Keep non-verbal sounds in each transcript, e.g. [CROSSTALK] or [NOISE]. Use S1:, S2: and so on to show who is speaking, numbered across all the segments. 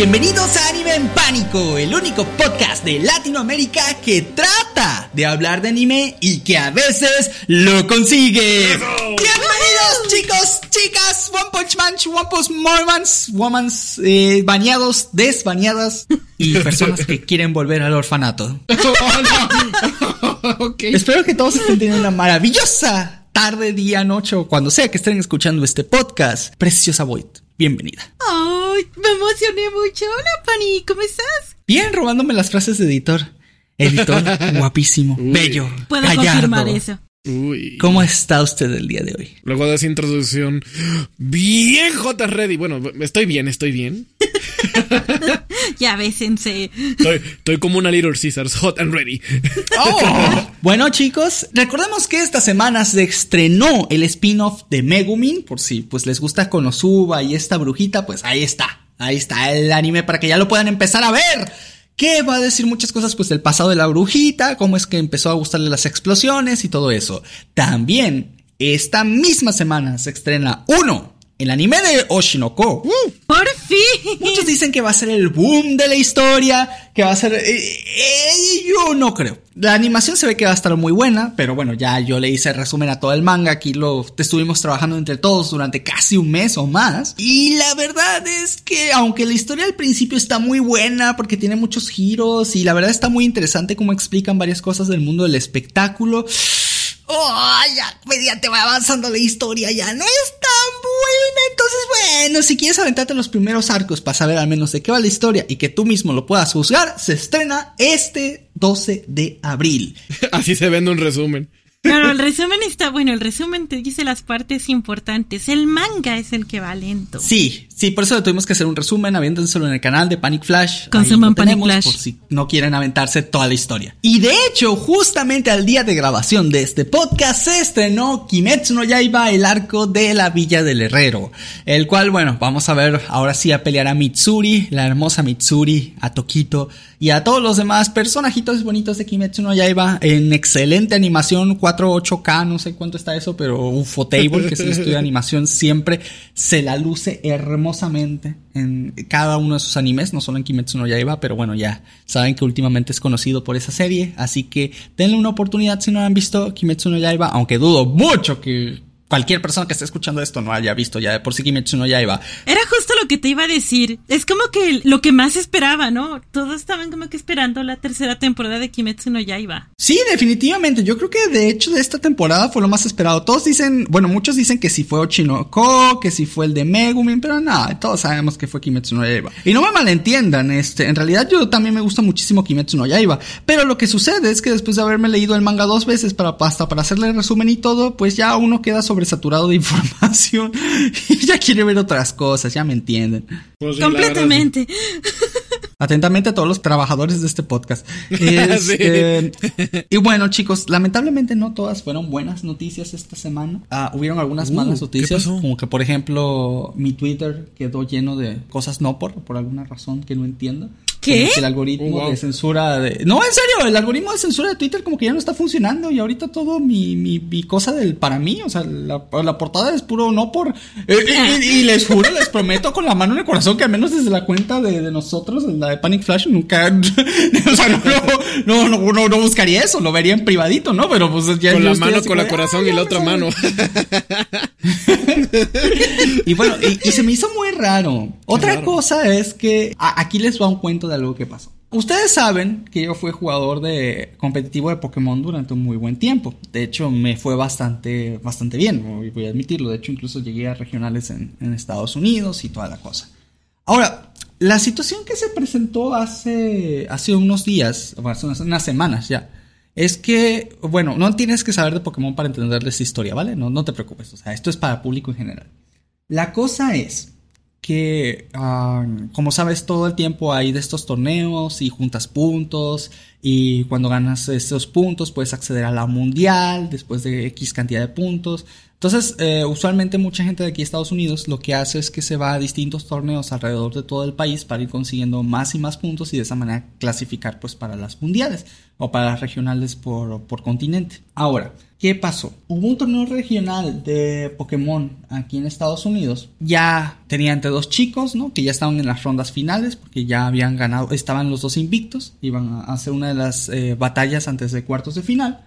S1: Bienvenidos a Anime en Pánico, el único podcast de Latinoamérica que trata de hablar de anime y que a veces lo consigue. Bienvenidos chicos, chicas, One Punch Man, One Punch Mormons, Womans, eh, bañados, desbañadas y [LAUGHS] personas que quieren volver al orfanato. [LAUGHS] [LAUGHS] Espero que todos estén teniendo una maravillosa tarde, día, noche o cuando sea que estén escuchando este podcast. Preciosa Void, bienvenida.
S2: ¡Ay! Me emocioné mucho. Hola, Pani, ¿cómo estás?
S1: Bien, robándome las frases de editor. Editor, [LAUGHS] guapísimo, bello,
S2: Puedo
S1: gallardo.
S2: confirmar eso.
S3: Uy.
S1: ¿Cómo está usted el día de hoy?
S3: Luego de esa introducción. Bien, J. Ready. Bueno, estoy bien, estoy bien. [LAUGHS] [LAUGHS]
S2: Ya bésense.
S3: Estoy, estoy como una Little Caesars, hot and ready. [LAUGHS]
S1: Oh. Bueno, chicos, recordemos que esta semana se estrenó el spin-off de Megumin. Por si pues les gusta Konosuba y esta brujita, pues ahí está. Ahí está el anime para que ya lo puedan empezar a ver. Que va a decir muchas cosas pues del pasado de la brujita, cómo es que empezó a gustarle las explosiones y todo eso. También, esta misma semana se estrena uno, el anime de Oshinoko.
S2: ¡Por fin!
S1: Muchos dicen que va a ser el boom de la historia, que va a ser... eh, eh, yo no creo. La animación se ve que va a estar muy buena, pero bueno, ya yo le hice resumen a todo el manga, aquí lo estuvimos trabajando entre todos durante casi un mes o más. Y la verdad es que aunque la historia al principio está muy buena porque tiene muchos giros y la verdad está muy interesante cómo explican varias cosas del mundo del espectáculo. Oh, ya, mediante va avanzando la historia, ya no es tan buena. Entonces, bueno, si quieres aventarte los primeros arcos para saber al menos de qué va la historia y que tú mismo lo puedas juzgar, se estrena este 12 de abril. [LAUGHS]
S3: Así se vende un resumen.
S2: Pero el resumen está bueno. El resumen te dice las partes importantes. El manga es el que va lento.
S1: Sí, sí, por eso tuvimos que hacer un resumen, aviéntenselo en el canal de Panic Flash.
S2: Consuman Panic Flash.
S1: Por si no quieren aventarse toda la historia. Y de hecho, justamente al día de grabación de este podcast se estrenó Kimetsu no Yaiba, el arco de la Villa del Herrero. El cual, bueno, vamos a ver ahora sí a pelear a Mitsuri, la hermosa Mitsuri, a Tokito y a todos los demás personajitos bonitos de Kimetsu no Yaiba en excelente animación 4-8K, no sé cuánto está eso, pero Ufotable, que es el estudio de animación, siempre se la luce hermosamente en cada uno de sus animes, no solo en Kimetsu no Yaiba, pero bueno, ya saben que últimamente es conocido por esa serie, así que denle una oportunidad si no han visto Kimetsu no Yaiba, aunque dudo mucho que cualquier persona que esté escuchando esto no haya visto ya de por sí Kimetsu no Yaiba.
S2: Era justo lo que te iba a decir. Es como que lo que más esperaba, ¿no? Todos estaban como que esperando la tercera temporada de Kimetsu no Yaiba.
S1: Sí, definitivamente. Yo creo que de hecho de esta temporada fue lo más esperado. Todos dicen, bueno, muchos dicen que si fue Ochinoko, que si fue el de Megumin, pero nada, todos sabemos que fue Kimetsu no Yaiba. Y no me malentiendan, este, en realidad yo también me gusta muchísimo Kimetsu no Yaiba, pero lo que sucede es que después de haberme leído el manga dos veces para hasta para hacerle el resumen y todo, pues ya uno queda sobresaturado de información [LAUGHS] y ya quiere ver otras cosas, ya me entienden.
S3: Pues sí,
S2: Completamente.
S1: Atentamente a todos los trabajadores de este podcast. [LAUGHS] Este, Y bueno, chicos, lamentablemente no todas fueron buenas noticias esta semana. Ah, hubieron algunas
S3: Uh,
S1: malas
S3: ¿qué
S1: noticias, como que por ejemplo mi Twitter quedó lleno de cosas no por por alguna razón que no entiendo.
S2: ¿Qué?
S1: Como que el algoritmo
S3: Oh, wow.
S1: de censura de... No, en serio, el algoritmo de censura de Twitter como que ya no está funcionando y ahorita todo mi, mi, mi cosa del para mí, o sea, la, la portada es puro no por... eh, y, y- y les juro, les prometo con la mano en el corazón que al menos desde la cuenta de, de nosotros, la de Panic Flash, nunca... [LAUGHS] o sea, no, no, no, no, no, no buscaría eso, lo vería en privadito, ¿no? Pero pues ya...
S3: Con la mano, con
S1: de,
S3: corazón
S1: "Ah,
S3: y la otra
S1: no
S3: mano. [LAUGHS] [LAUGHS]
S1: y bueno, y, y se me hizo muy raro. Otra
S3: raro.
S1: cosa es que a- aquí les va un cuento de algo que pasó. Ustedes saben que yo fui jugador de competitivo de Pokémon durante un muy buen tiempo. De hecho, me fue bastante, bastante bien, voy a admitirlo. De hecho, incluso llegué a regionales en, en Estados Unidos y toda la cosa. Ahora, la situación que se presentó hace, hace unos días, hace unas, unas semanas ya, es que, bueno, no tienes que saber de Pokémon para entenderles historia, ¿vale? No, no te preocupes, o sea, esto es para público en general. La cosa es que, ah, como sabes, todo el tiempo hay de estos torneos y juntas puntos y cuando ganas estos puntos puedes acceder a la mundial después de X cantidad de puntos. Entonces, eh, usualmente mucha gente de aquí Estados Unidos lo que hace es que se va a distintos torneos alrededor de todo el país para ir consiguiendo más y más puntos y de esa manera clasificar pues para las mundiales o para las regionales por, por continente. Ahora, ¿qué pasó? Hubo un torneo regional de Pokémon aquí en Estados Unidos. Ya tenía entre dos chicos, ¿no? Que ya estaban en las rondas finales porque ya habían ganado, estaban los dos invictos, iban a hacer una de las eh, batallas antes de cuartos de final.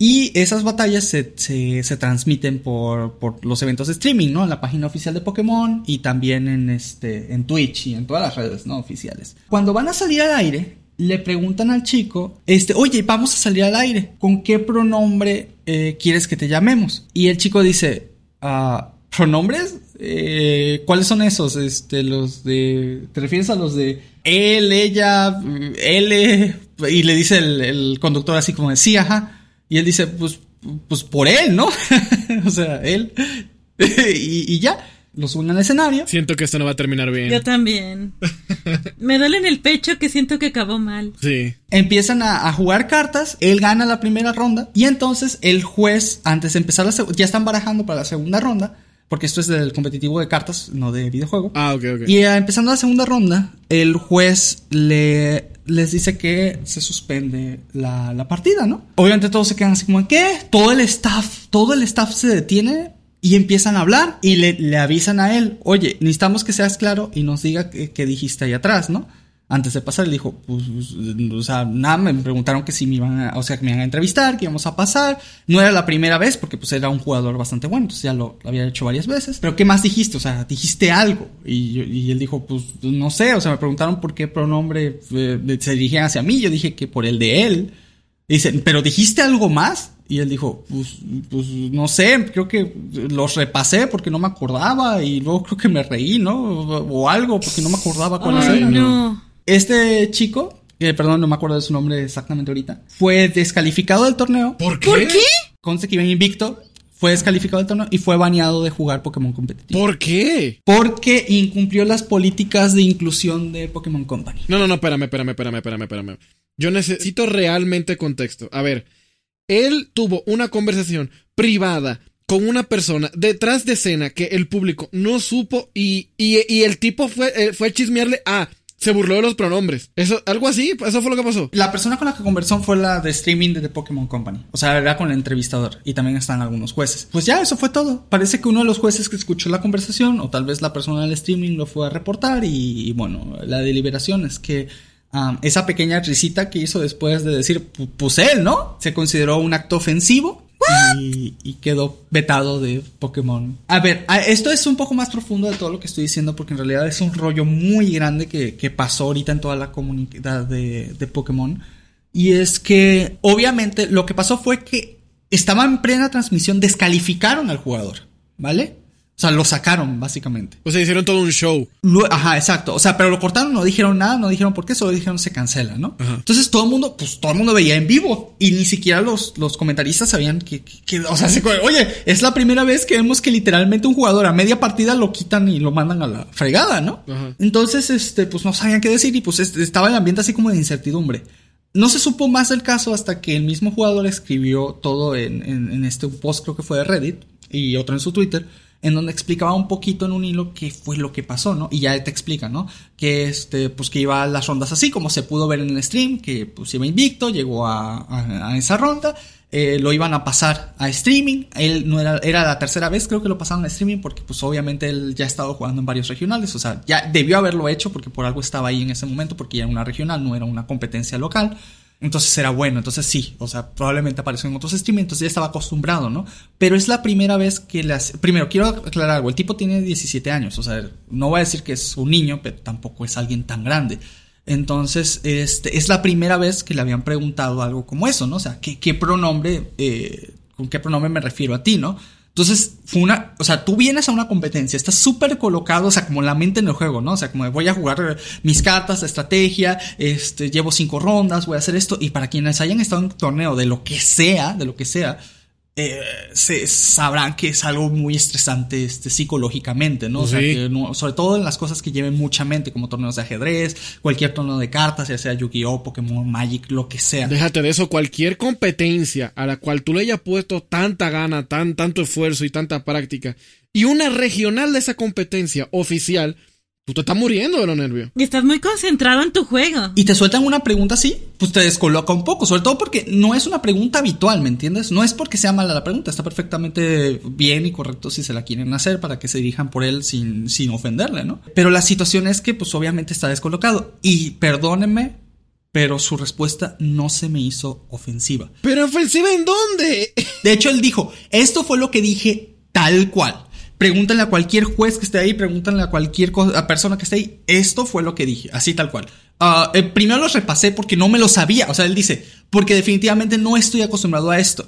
S1: Y esas batallas se, se, se transmiten por, por, los eventos de streaming, ¿no? En la página oficial de Pokémon y también en, este, en Twitch y en todas las redes, ¿no? Oficiales. Cuando van a salir al aire, le preguntan al chico, este, oye, vamos a salir al aire. ¿Con qué pronombre eh, quieres que te llamemos? Y el chico dice, ah, ¿pronombres? Eh, ¿Cuáles son esos? Este, los de... ¿Te refieres a los de él, ella, él? Y le dice el, el conductor así como de, sí, ajá. Y él dice, pues, pues por él, ¿no? [LAUGHS] o sea, él. [LAUGHS] y, y, ya, lo suben al escenario.
S3: Siento que esto no va a terminar bien.
S2: Yo también. [LAUGHS] Me duele en el pecho que siento que acabó mal.
S3: Sí.
S1: Empiezan a, a, jugar cartas, él gana la primera ronda y entonces el juez, antes de empezar la segunda, ya están barajando para la segunda ronda. Porque esto es del competitivo de cartas, no de videojuego.
S3: Ah, ok, ok.
S1: Y uh, empezando la segunda ronda, el juez le les dice que se suspende la, la, partida, ¿no? Obviamente todos se quedan así como, ¿qué? Todo el staff, todo el staff se detiene y empiezan a hablar y le, le avisan a él, oye, necesitamos que seas claro y nos diga qué dijiste ahí atrás, ¿no? Antes de pasar, le dijo, pues, pues, o sea, nada, me preguntaron que si me iban a, o sea, que me iban a entrevistar, que íbamos a pasar. No era la primera vez, porque pues era un jugador bastante bueno, entonces ya lo, había hecho varias veces. Pero ¿qué más dijiste? O sea, dijiste algo. Y, y él dijo, pues, no sé, o sea, me preguntaron por qué pronombre eh, se dirigían hacia mí. Yo dije que por el de él. Dicen, ¿pero dijiste algo más? Y él dijo, pues, pues no sé, creo que los repasé porque no me acordaba y luego creo que me reí, ¿no? O, algo porque no me acordaba cuál
S2: Ay,
S1: era.
S2: no.
S1: Este chico, eh, perdón, no me acuerdo de su nombre exactamente ahorita, fue descalificado del torneo.
S3: ¿Por qué?
S2: ¿Por qué?
S1: Conste que iba invicto. Fue descalificado del torneo y fue baneado de jugar Pokémon competitivo.
S3: ¿Por qué?
S1: Porque incumplió las políticas de inclusión de Pokémon Company.
S3: No, no, no, espérame, espérame, espérame, espérame, espérame. Yo necesito realmente contexto. A ver, él tuvo una conversación privada con una persona detrás de escena que el público no supo y, y, el tipo fue, eh, fue chismearle a... Se burló de los pronombres. Eso, algo así, eso fue lo que pasó.
S1: La persona con la que conversó fue la de streaming de The Pokémon Company. O sea, era con el entrevistador. Y también están algunos jueces. Pues ya, eso fue todo. Parece que uno de los jueces que escuchó la conversación, o tal vez la persona del streaming lo fue a reportar. Y bueno, la deliberación es que esa pequeña risita que hizo después de decir, pues él, ¿no? Se consideró un acto ofensivo. Y, quedó vetado de Pokémon. A ver, esto es un poco más profundo de todo lo que estoy diciendo porque en realidad es un rollo muy grande que, que pasó ahorita en toda la comunidad de, de, Pokémon. Y es que obviamente lo que pasó fue que estaba en plena transmisión, descalificaron al jugador, ¿vale? O sea, lo sacaron, básicamente.
S3: O sea, hicieron todo un show.
S1: Ajá, exacto. O sea, pero lo cortaron, no dijeron nada, no dijeron por qué, solo dijeron se cancela, ¿no?
S3: Ajá.
S1: Entonces todo el mundo, pues todo el mundo veía en vivo. Y ni siquiera los, los comentaristas sabían que, que, que o sea, se, oye, es la primera vez que vemos que literalmente un jugador a media partida lo quitan y lo mandan a la fregada, ¿no?
S3: Ajá.
S1: Entonces, este, pues no sabían qué decir y pues este, estaba el ambiente así como de incertidumbre. No se supo más del caso hasta que el mismo jugador escribió todo en, en, en este post, creo que fue de Reddit, y otro en su Twitter en donde explicaba un poquito en un hilo qué fue lo que pasó, ¿no? Y ya te explica, ¿no? Que este, pues que iba a las rondas así, como se pudo ver en el stream, que pues iba invicto, llegó a, a, a esa ronda, eh, lo iban a pasar a streaming, él no era, era la tercera vez creo que lo pasaron a streaming, porque pues obviamente él ya ha estado jugando en varios regionales, o sea, ya debió haberlo hecho porque por algo estaba ahí en ese momento, porque ya era una regional, no era una competencia local. Entonces era bueno, entonces sí, o sea, probablemente apareció en otros streaming, entonces ya estaba acostumbrado, ¿no? Pero es la primera vez que las... Primero, quiero aclarar algo, el tipo tiene 17 años, o sea, no voy a decir que es un niño, pero tampoco es alguien tan grande. Entonces, este, es la primera vez que le habían preguntado algo como eso, ¿no? O sea, ¿qué, qué pronombre, eh, con qué pronombre me refiero a ti, ¿no? Entonces, fue una, o sea, tú vienes a una competencia, estás súper colocado, o sea, como la mente en el juego, ¿no? O sea, como voy a jugar mis cartas estrategia, este, llevo cinco rondas, voy a hacer esto, y para quienes hayan estado en un torneo de lo que sea, de lo que sea, eh, se sabrán que es algo muy estresante este, psicológicamente, ¿no? O sea, que no- sobre todo en las cosas que lleven mucha mente, como torneos de ajedrez, cualquier torneo de cartas, ya sea Yu-Gi-Oh, Pokémon, Magic, lo que sea.
S3: Déjate de eso, cualquier competencia a la cual tú le hayas puesto tanta gana, tan, tanto esfuerzo y tanta práctica, y una regional de esa competencia oficial, tú te estás muriendo de los nervios.
S2: Y estás muy concentrado en tu juego.
S1: Y te sueltan una pregunta así, pues te descoloca un poco, sobre todo porque no es una pregunta habitual, ¿me entiendes? No es porque sea mala la pregunta, está perfectamente bien y correcto si se la quieren hacer para que se dirijan por él sin, sin ofenderle, ¿no? Pero la situación es que pues obviamente está descolocado y perdónenme, pero su respuesta no se me hizo ofensiva.
S3: ¿Pero ofensiva en dónde?
S1: De hecho, él dijo, esto fue lo que dije tal cual. Pregúntenle a cualquier juez que esté ahí, pregúntenle a cualquier persona que esté ahí. Esto fue lo que dije, así tal cual. Ah, eh, primero los repasé porque no me lo sabía. O sea, él dice, porque definitivamente no estoy acostumbrado a esto.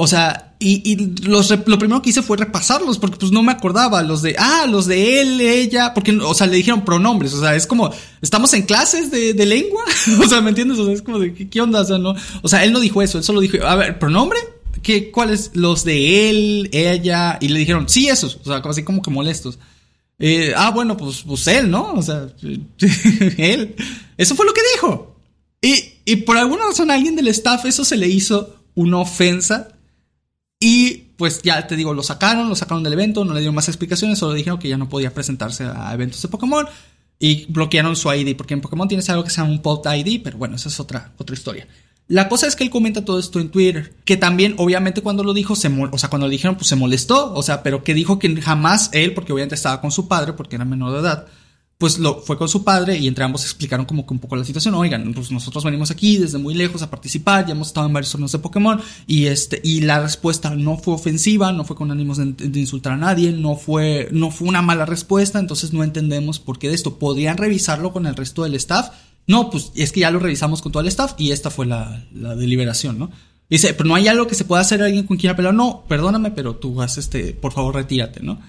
S1: O sea, y, los, lo primero que hice fue repasarlos porque pues no me acordaba. Los de, ah, los de él, ella, porque, o sea, le dijeron pronombres. O sea, es como, estamos en clases de, de lengua. [LAUGHS] o sea, ¿me entiendes? O sea, es como de, ¿qué, qué onda? O sea, no. O sea, él no dijo eso, él solo dijo, a ver, pronombre. ¿Qué, ¿Cuáles? Los de él, ella. Y le dijeron, sí, esos. O sea, así como que molestos. Eh, ah, bueno, pues, pues él, ¿no? O sea, [LAUGHS] él. Eso fue lo que dijo. Y, y por alguna razón a alguien del staff eso se le hizo una ofensa. Y pues ya te digo, lo sacaron, lo sacaron del evento, no le dieron más explicaciones, solo dijeron que ya no podía presentarse a eventos de Pokémon. Y bloquearon su ID, porque en Pokémon tienes algo que se llama un pod ID, pero bueno, esa es otra, otra historia. La cosa es que él comenta todo esto en Twitter, que también obviamente cuando lo dijo, se o sea, cuando lo dijeron, pues se molestó, o sea, pero que dijo que jamás él, porque obviamente estaba con su padre, porque era menor de edad, pues lo fue con su padre y entre ambos explicaron como que un poco la situación. Oigan, pues nosotros venimos aquí desde muy lejos a participar, ya hemos estado en varios torneos de Pokémon y este y la respuesta no fue ofensiva, no fue con ánimos de, de insultar a nadie, no fue no fue una mala respuesta, entonces no entendemos por qué de esto. ¿Podrían revisarlo con el resto del staff? No, pues es que ya lo revisamos con todo el staff y esta fue la, la deliberación, ¿no? Dice, pero no hay algo que se pueda hacer alguien con quien pelear. No, perdóname, pero tú has este, por favor, retírate, ¿no?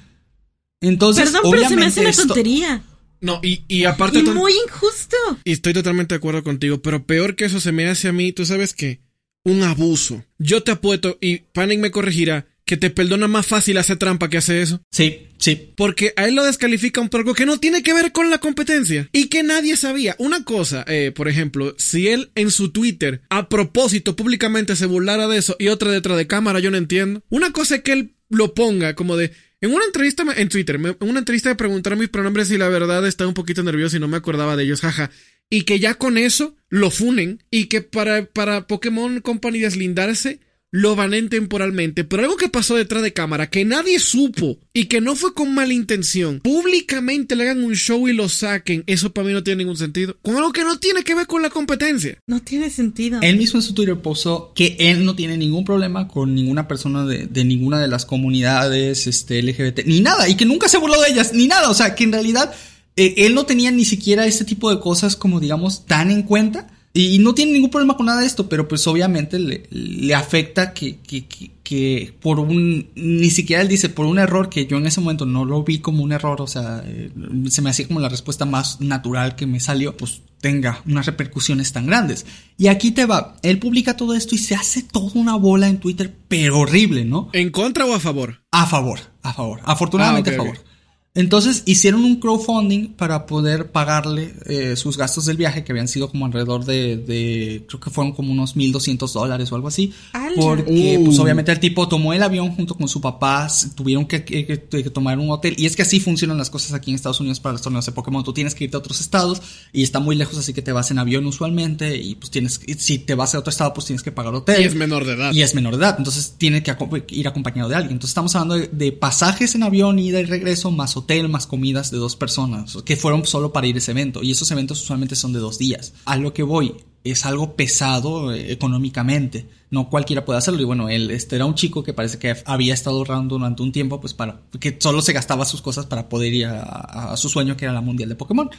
S1: Entonces,
S2: Perdón, pero se me hace una
S1: esto-
S2: tontería.
S3: No, y, y aparte...
S2: Y
S3: ton-
S2: muy injusto.
S3: Y estoy totalmente de acuerdo contigo, pero peor que eso se me hace a mí, ¿tú sabes qué? Un abuso. Yo te apuesto, y Panic me corregirá, que te perdona más fácil hacer trampa que hacer eso.
S1: Sí, sí.
S3: Porque a él lo descalifican por algo que no tiene que ver con la competencia y que nadie sabía. Una cosa, eh, por ejemplo, si él en su Twitter a propósito públicamente se burlara de eso y otra detrás de cámara, yo no entiendo. Una cosa es que él lo ponga como de... En una entrevista en Twitter, en una entrevista me preguntaron mis pronombres y la verdad estaba un poquito nervioso y no me acordaba de ellos, jaja. Y que ya con eso lo funen y que para, para Pokémon Company deslindarse lo banen temporalmente, pero algo que pasó detrás de cámara que nadie supo y que no fue con mala intención, públicamente le hagan un show y lo saquen, eso para mí no tiene ningún sentido. Con algo que no tiene que ver con la competencia.
S2: No tiene sentido.
S1: Él mismo en su Twitter puso que él no tiene ningún problema con ninguna persona de, de ninguna de las comunidades este, LGBT, ni nada, y que nunca se burló de ellas, ni nada. O sea, que en realidad eh, él no tenía ni siquiera este tipo de cosas como, digamos, tan en cuenta. Y no tiene ningún problema con nada de esto, pero pues obviamente le, le afecta que, que, que, que por un, ni siquiera él dice, por un error que yo en ese momento no lo vi como un error, o sea, eh, se me hacía como la respuesta más natural que me salió, pues tenga unas repercusiones tan grandes. Y aquí te va, él publica todo esto y se hace toda una bola en Twitter, pero horrible, ¿no?
S3: ¿En contra o a favor?
S1: A favor, a favor, afortunadamente
S3: Ah,
S1: a favor. Entonces hicieron un crowdfunding para poder pagarle eh, sus gastos del viaje, que habían sido como alrededor de, de creo que fueron como unos 1.200 dólares o algo así.
S2: ¡Hala!
S1: Porque,
S3: Uh.
S1: pues obviamente el tipo tomó el avión junto con su papá, tuvieron que, que- que- que tomar un hotel. Y es que así funcionan las cosas aquí en Estados Unidos para los torneos de Pokémon. Tú tienes que irte a otros estados y está muy lejos, así que te vas en avión usualmente. Y pues tienes, si te vas a otro estado, pues tienes que pagar hotel.
S3: Y es menor de edad.
S1: Y es menor de edad, entonces tiene que ir acompañado de alguien. Entonces estamos hablando de, de pasajes en avión, ida y regreso, más hotel, más comidas de dos personas, que fueron solo para ir a ese evento. Y esos eventos usualmente son de dos días. A lo que voy, es algo pesado eh, económicamente. No cualquiera puede hacerlo. Y bueno, él este, era un chico que parece que había estado ahorrando durante un tiempo, pues para, que solo se gastaba sus cosas para poder ir a, su sueño, que era la mundial de Pokémon.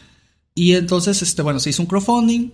S1: Y entonces, este, bueno, se hizo un crowdfunding.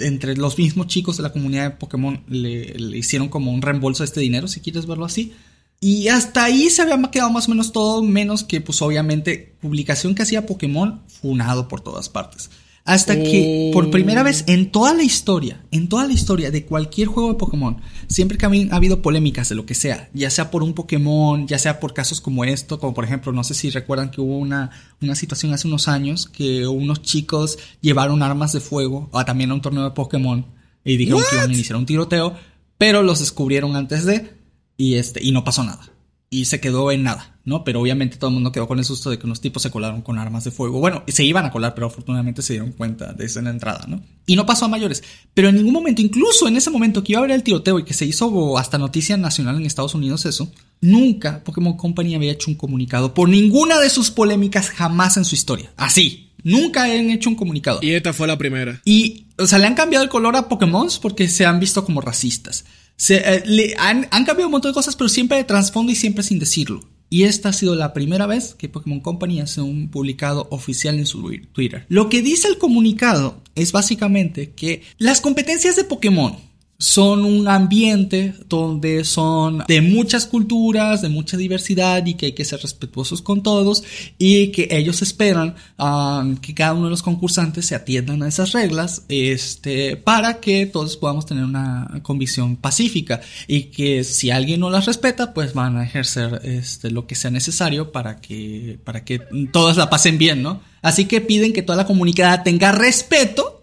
S1: entre los mismos chicos de la comunidad de Pokémon le, le hicieron como un reembolso de este dinero, si quieres verlo así. Y hasta ahí se había quedado más o menos todo, menos que, pues obviamente, publicación que hacía Pokémon, funado por todas partes. Hasta que por primera vez
S3: Oh.
S1: en toda la historia, en toda la historia de cualquier juego de Pokémon, siempre que ha habido polémicas de lo que sea, ya sea por un Pokémon, ya sea por casos como esto, como por ejemplo, no sé si recuerdan que hubo una, una situación hace unos años que unos chicos llevaron armas de fuego a, también a un torneo de Pokémon y dijeron que iban a iniciar un tiroteo, pero los descubrieron antes de y este y no pasó nada. Y se quedó en nada, ¿no? Pero obviamente todo el mundo quedó con el susto de que unos tipos se colaron con armas de fuego. Bueno, se iban a colar, pero afortunadamente se dieron cuenta de eso en la entrada, ¿no? Y no pasó a mayores. Pero en ningún momento, incluso en ese momento que iba a haber el tiroteo y que se hizo hasta noticia nacional en Estados Unidos eso, nunca Pokémon Company había hecho un comunicado por ninguna de sus polémicas jamás en su historia. Así, nunca han hecho un comunicado.
S3: Y esta fue la primera.
S1: Y, o sea, le han cambiado el color a Pokémon porque se han visto como racistas. Se, eh, han, han cambiado un montón de cosas, pero siempre de trasfondo y siempre sin decirlo. Y esta ha sido la primera vez que Pokémon Company hace un publicado oficial en su Twitter. Lo que dice el comunicado es básicamente que las competencias de Pokémon son un ambiente donde son de muchas culturas, de mucha diversidad y que hay que ser respetuosos con todos y que ellos esperan um, que cada uno de los concursantes se atiendan a esas reglas este, para que todos podamos tener una convicción pacífica y que si alguien no las respeta pues van a ejercer este, lo que sea necesario para que, para que todos la pasen bien, ¿no? Así que piden que toda la comunidad tenga respeto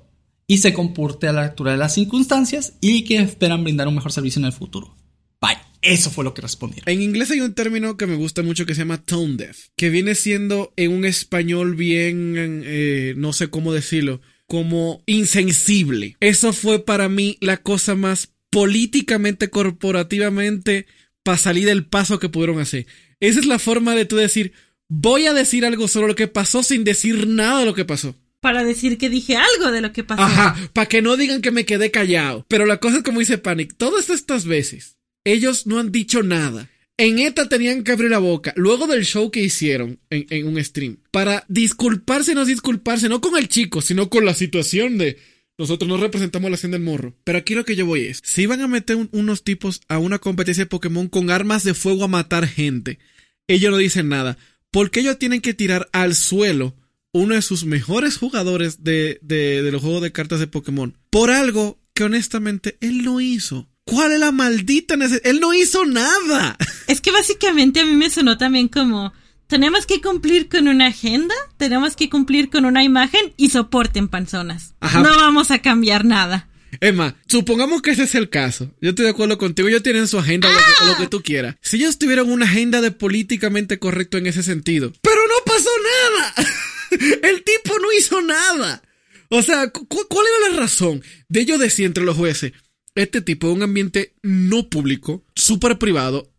S1: y se comporte a la altura de las circunstancias y que esperan brindar un mejor servicio en el futuro. Bye. Eso fue lo que respondieron.
S3: En inglés hay un término que me gusta mucho que se llama tone deaf, que viene siendo en un español bien, eh, no sé cómo decirlo, como insensible. Eso fue para mí la cosa más políticamente, corporativamente, para salir del paso que pudieron hacer. Esa es la forma de tú decir, voy a decir algo sobre lo que pasó sin decir nada de lo que pasó.
S2: Para decir que dije algo de lo que pasó.
S3: Ajá, para que no digan que me quedé callado. Pero la cosa es como dice Panic, todas estas veces, ellos no han dicho nada. En esta tenían que abrir la boca, luego del show que hicieron en, un stream, para disculparse, no disculparse, no con el chico, sino con la situación de nosotros no representamos la hacienda del morro. Pero aquí lo que yo voy es, si van a meter un- unos tipos a una competencia de Pokémon con armas de fuego a matar gente, ellos no dicen nada. Porque ellos tienen que tirar al suelo uno de sus mejores jugadores de, de, de los juegos de cartas de Pokémon por algo que honestamente él no hizo. ¿Cuál es la maldita necesidad? Él no hizo nada. [LAUGHS]
S2: Es que básicamente a mí me sonó también como tenemos que cumplir con una agenda, tenemos que cumplir con una imagen y soporten panzonas.
S3: Ajá.
S2: No vamos a cambiar nada.
S3: Emma, supongamos que ese es el caso. Yo estoy de acuerdo contigo. Ellos tienen su agenda, lo, que, lo que tú quieras. Si ellos tuvieran una agenda de políticamente correcto en ese sentido. Pero no pasó nada. [LAUGHS] [LAUGHS] El tipo no hizo nada. O sea, cu- ¿cuál era la razón de ellos decir entre los jueces? Este tipo de un ambiente no público, súper privado,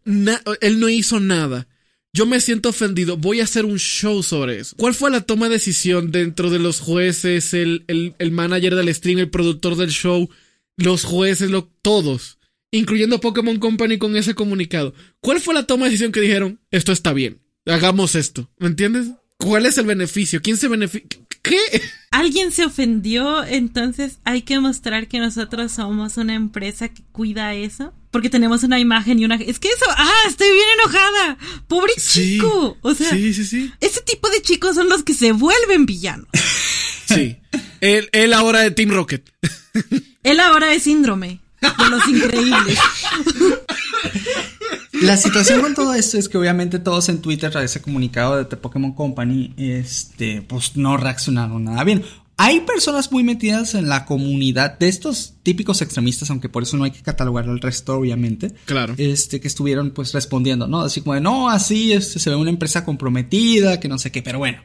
S3: él no hizo nada. Yo me siento ofendido, voy a hacer un show sobre eso. ¿Cuál fue la toma de decisión dentro de los jueces, el, el, el manager del stream, el productor del show, los jueces, lo, todos, incluyendo Pokémon Company con ese comunicado? ¿Cuál fue la toma de decisión que dijeron, esto está bien, hagamos esto? ¿Me entiendes? ¿Cuál es el beneficio? ¿Quién se beneficia? ¿Qué?
S2: Alguien se ofendió, entonces hay que mostrar que nosotros somos una empresa que cuida eso. Porque tenemos una imagen y una... Es que eso... ¡Ah! Estoy bien enojada. Pobre
S3: Sí.
S2: chico. O sea,
S3: Sí, sí, sí.
S2: ese tipo de chicos son los que se vuelven villanos. [LAUGHS]
S3: Sí. Él, él ahora de Team Rocket.
S2: Él ahora es síndrome de los increíbles.
S1: La situación con todo esto es que obviamente todos en Twitter a ese comunicado de The Pokémon Company, este, pues no reaccionaron nada bien. Hay personas muy metidas en la comunidad de estos típicos extremistas, aunque por eso no hay que catalogar al resto, obviamente.
S3: Claro.
S1: Este, que estuvieron pues respondiendo, ¿no? Así como de, no, así este, se ve una empresa comprometida, que no sé qué, pero bueno.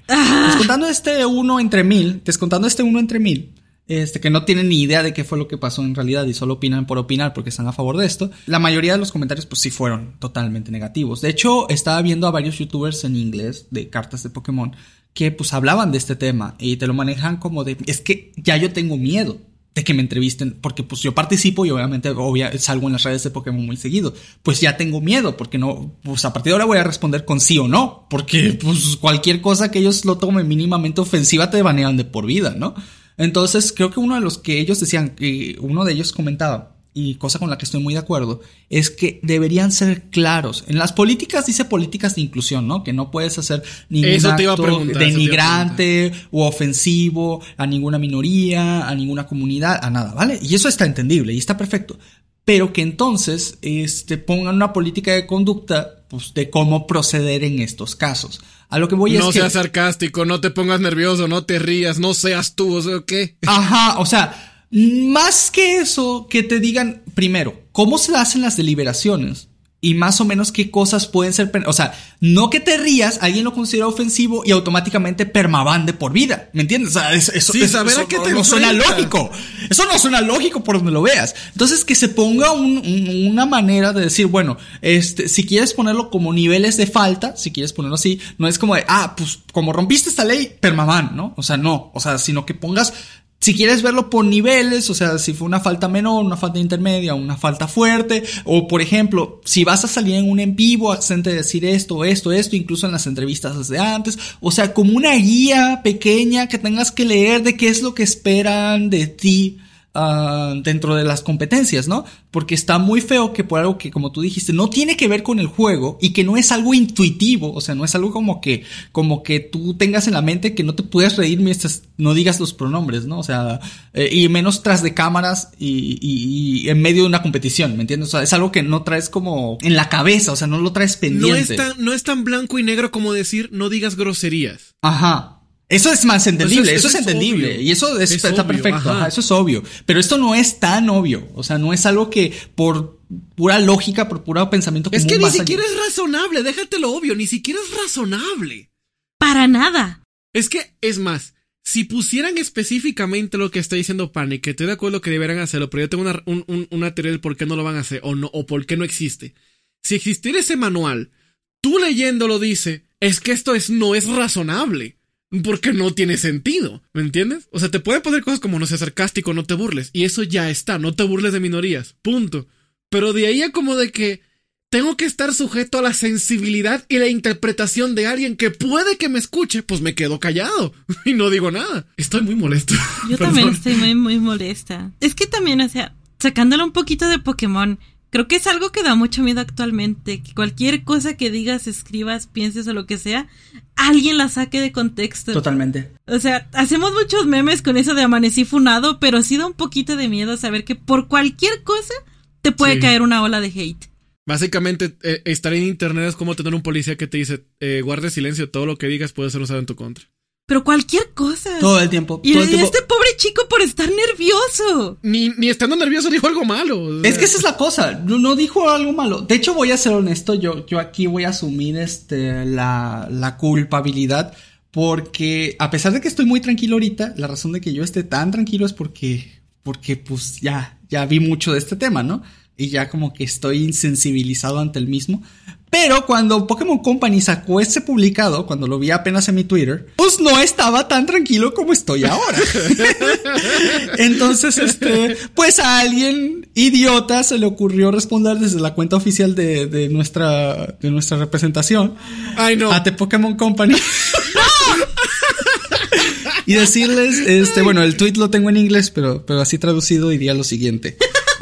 S1: Descontando este uno entre mil, descontando este uno entre mil, este, que no tienen ni idea de qué fue lo que pasó en realidad y solo opinan por opinar porque están a favor de esto. La mayoría de los comentarios, pues sí fueron totalmente negativos. De hecho, estaba viendo a varios youtubers en inglés de cartas de Pokémon que pues hablaban de este tema y te lo manejan como de, es que ya yo tengo miedo de que me entrevisten, porque pues yo participo y obviamente obvia, salgo en las redes de Pokémon muy seguido. Pues ya tengo miedo, porque no, pues a partir de ahora voy a responder con sí o no, porque pues cualquier cosa que ellos lo tomen mínimamente ofensiva te banean de por vida, ¿no? Entonces creo que uno de los que ellos decían, que uno de ellos comentaba, y cosa con la que estoy muy de acuerdo, es que deberían ser claros. En las políticas dice políticas de inclusión, ¿no? Que no puedes hacer ningún
S3: Eso
S1: acto denigrante o ofensivo a ninguna minoría, a ninguna comunidad, a nada, ¿vale? Y eso está entendible y está perfecto. Pero que entonces este, pongan una política de conducta pues, de cómo proceder en estos casos. A lo que voy
S3: no
S1: es que...
S3: seas sarcástico, no te pongas nervioso, no te rías, no seas tú, o sea, ¿qué?
S1: Ajá, o sea, más que eso, que te digan, primero, cómo se hacen las deliberaciones y más o menos qué cosas pueden ser, o sea, no que te rías, alguien lo considera ofensivo y automáticamente permaban de por vida, ¿me entiendes? O sea, eso, eso,
S3: Sí,
S1: eso-
S3: saber a qué
S1: no,
S3: te
S1: no suena lógico, eso no suena lógico por donde lo veas. Entonces, que se ponga un- un- una manera de decir, bueno, este, si quieres ponerlo como niveles de falta, si quieres ponerlo así, no es como de, ah, pues como rompiste esta ley, permaban, ¿no? O sea, no, o sea, sino que pongas si quieres verlo por niveles, o sea, si fue una falta menor, una falta intermedia, una falta fuerte, o por ejemplo, si vas a salir en un en vivo, accente de decir esto, esto, esto, incluso en las entrevistas desde antes, o sea, como una guía pequeña que tengas que leer de qué es lo que esperan de ti. Ah, dentro de las competencias, ¿no? Porque está muy feo que por algo que, como tú dijiste, no tiene que ver con el juego y que no es algo intuitivo, o sea, no es algo como que, como que tú tengas en la mente que no te puedes reír mientras no digas los pronombres, ¿no? O sea, eh, y menos tras de cámaras y, y- y en medio de una competición, ¿me entiendes? O sea, es algo que no traes como en la cabeza, o sea, no lo traes pendiente.
S3: No es, tan, no es tan blanco y negro como decir no digas groserías.
S1: Ajá. Eso es más entendible,
S3: Eso
S1: eso
S3: es-
S1: es,
S3: eso es
S1: entendible
S3: obvio.
S1: y eso es-
S3: Es
S1: está
S3: obvio,
S1: perfecto,
S3: ajá.
S1: ajá, eso es obvio, pero esto no es tan obvio, o sea, no es algo que por pura lógica, por puro pensamiento
S3: Es
S1: común
S3: que ni
S1: a-
S3: siquiera es razonable, déjate lo obvio, ni siquiera es razonable.
S2: Para nada.
S3: Es que, es más, si pusieran específicamente lo que está diciendo Panic, que estoy de acuerdo que deberán hacerlo, pero yo tengo una, un- un- una teoría del por qué no lo van a hacer o, no, o por qué no existe. Si existiera ese manual, tú leyéndolo dice, es que esto es, no es razonable. Porque no tiene sentido, ¿me entiendes? O sea, te pueden poner cosas como no seas sarcástico, no te burles, y eso ya está, no te burles de minorías, punto. Pero de ahí a como de que tengo que estar sujeto a la sensibilidad y la interpretación de alguien que puede que me escuche, pues me quedo callado [LAUGHS] y no digo nada. Estoy muy molesto.
S2: Yo [LAUGHS]
S3: Perdón.
S2: también estoy muy, muy molesta. Es que también, o sea, sacándole un poquito de Pokémon, creo que es algo que da mucho miedo actualmente. Que cualquier cosa que digas, escribas, pienses o lo que sea, alguien la saque de contexto.
S1: Totalmente.
S2: O sea, hacemos muchos memes con eso de amanecí funado, pero sí da un poquito de miedo saber que por cualquier cosa te puede
S3: Sí.
S2: caer una ola de hate.
S3: Básicamente, eh, estar en internet es como tener un policía que te dice, eh, guarde silencio, todo lo que digas puede ser usado en tu contra.
S2: Pero cualquier cosa.
S1: Todo el tiempo,
S2: y
S1: todo el tiempo.
S2: este pobre chico por estar nervioso.
S3: Ni, ni estando nervioso dijo algo malo. o
S1: Es que esa es la cosa, no, no dijo algo malo. De hecho, voy a ser honesto, yo, yo aquí voy a asumir este, la, la culpabilidad. Porque a pesar de que estoy muy tranquilo ahorita, la razón de que yo esté tan tranquilo es porque, porque pues ya, ya vi mucho de este tema, ¿no? Y ya como que estoy insensibilizado ante el mismo. Pero cuando Pokémon Company sacó este publicado, cuando lo vi apenas en mi Twitter, pues no estaba tan tranquilo como estoy ahora. [LAUGHS] Entonces, este, pues a alguien idiota se le ocurrió responder desde la cuenta oficial de, de nuestra, de nuestra representación
S3: Ay, no.
S1: a The Pokémon Company. [LAUGHS] y decirles, este, bueno, el tweet lo tengo en inglés, pero, pero así traducido diría lo siguiente.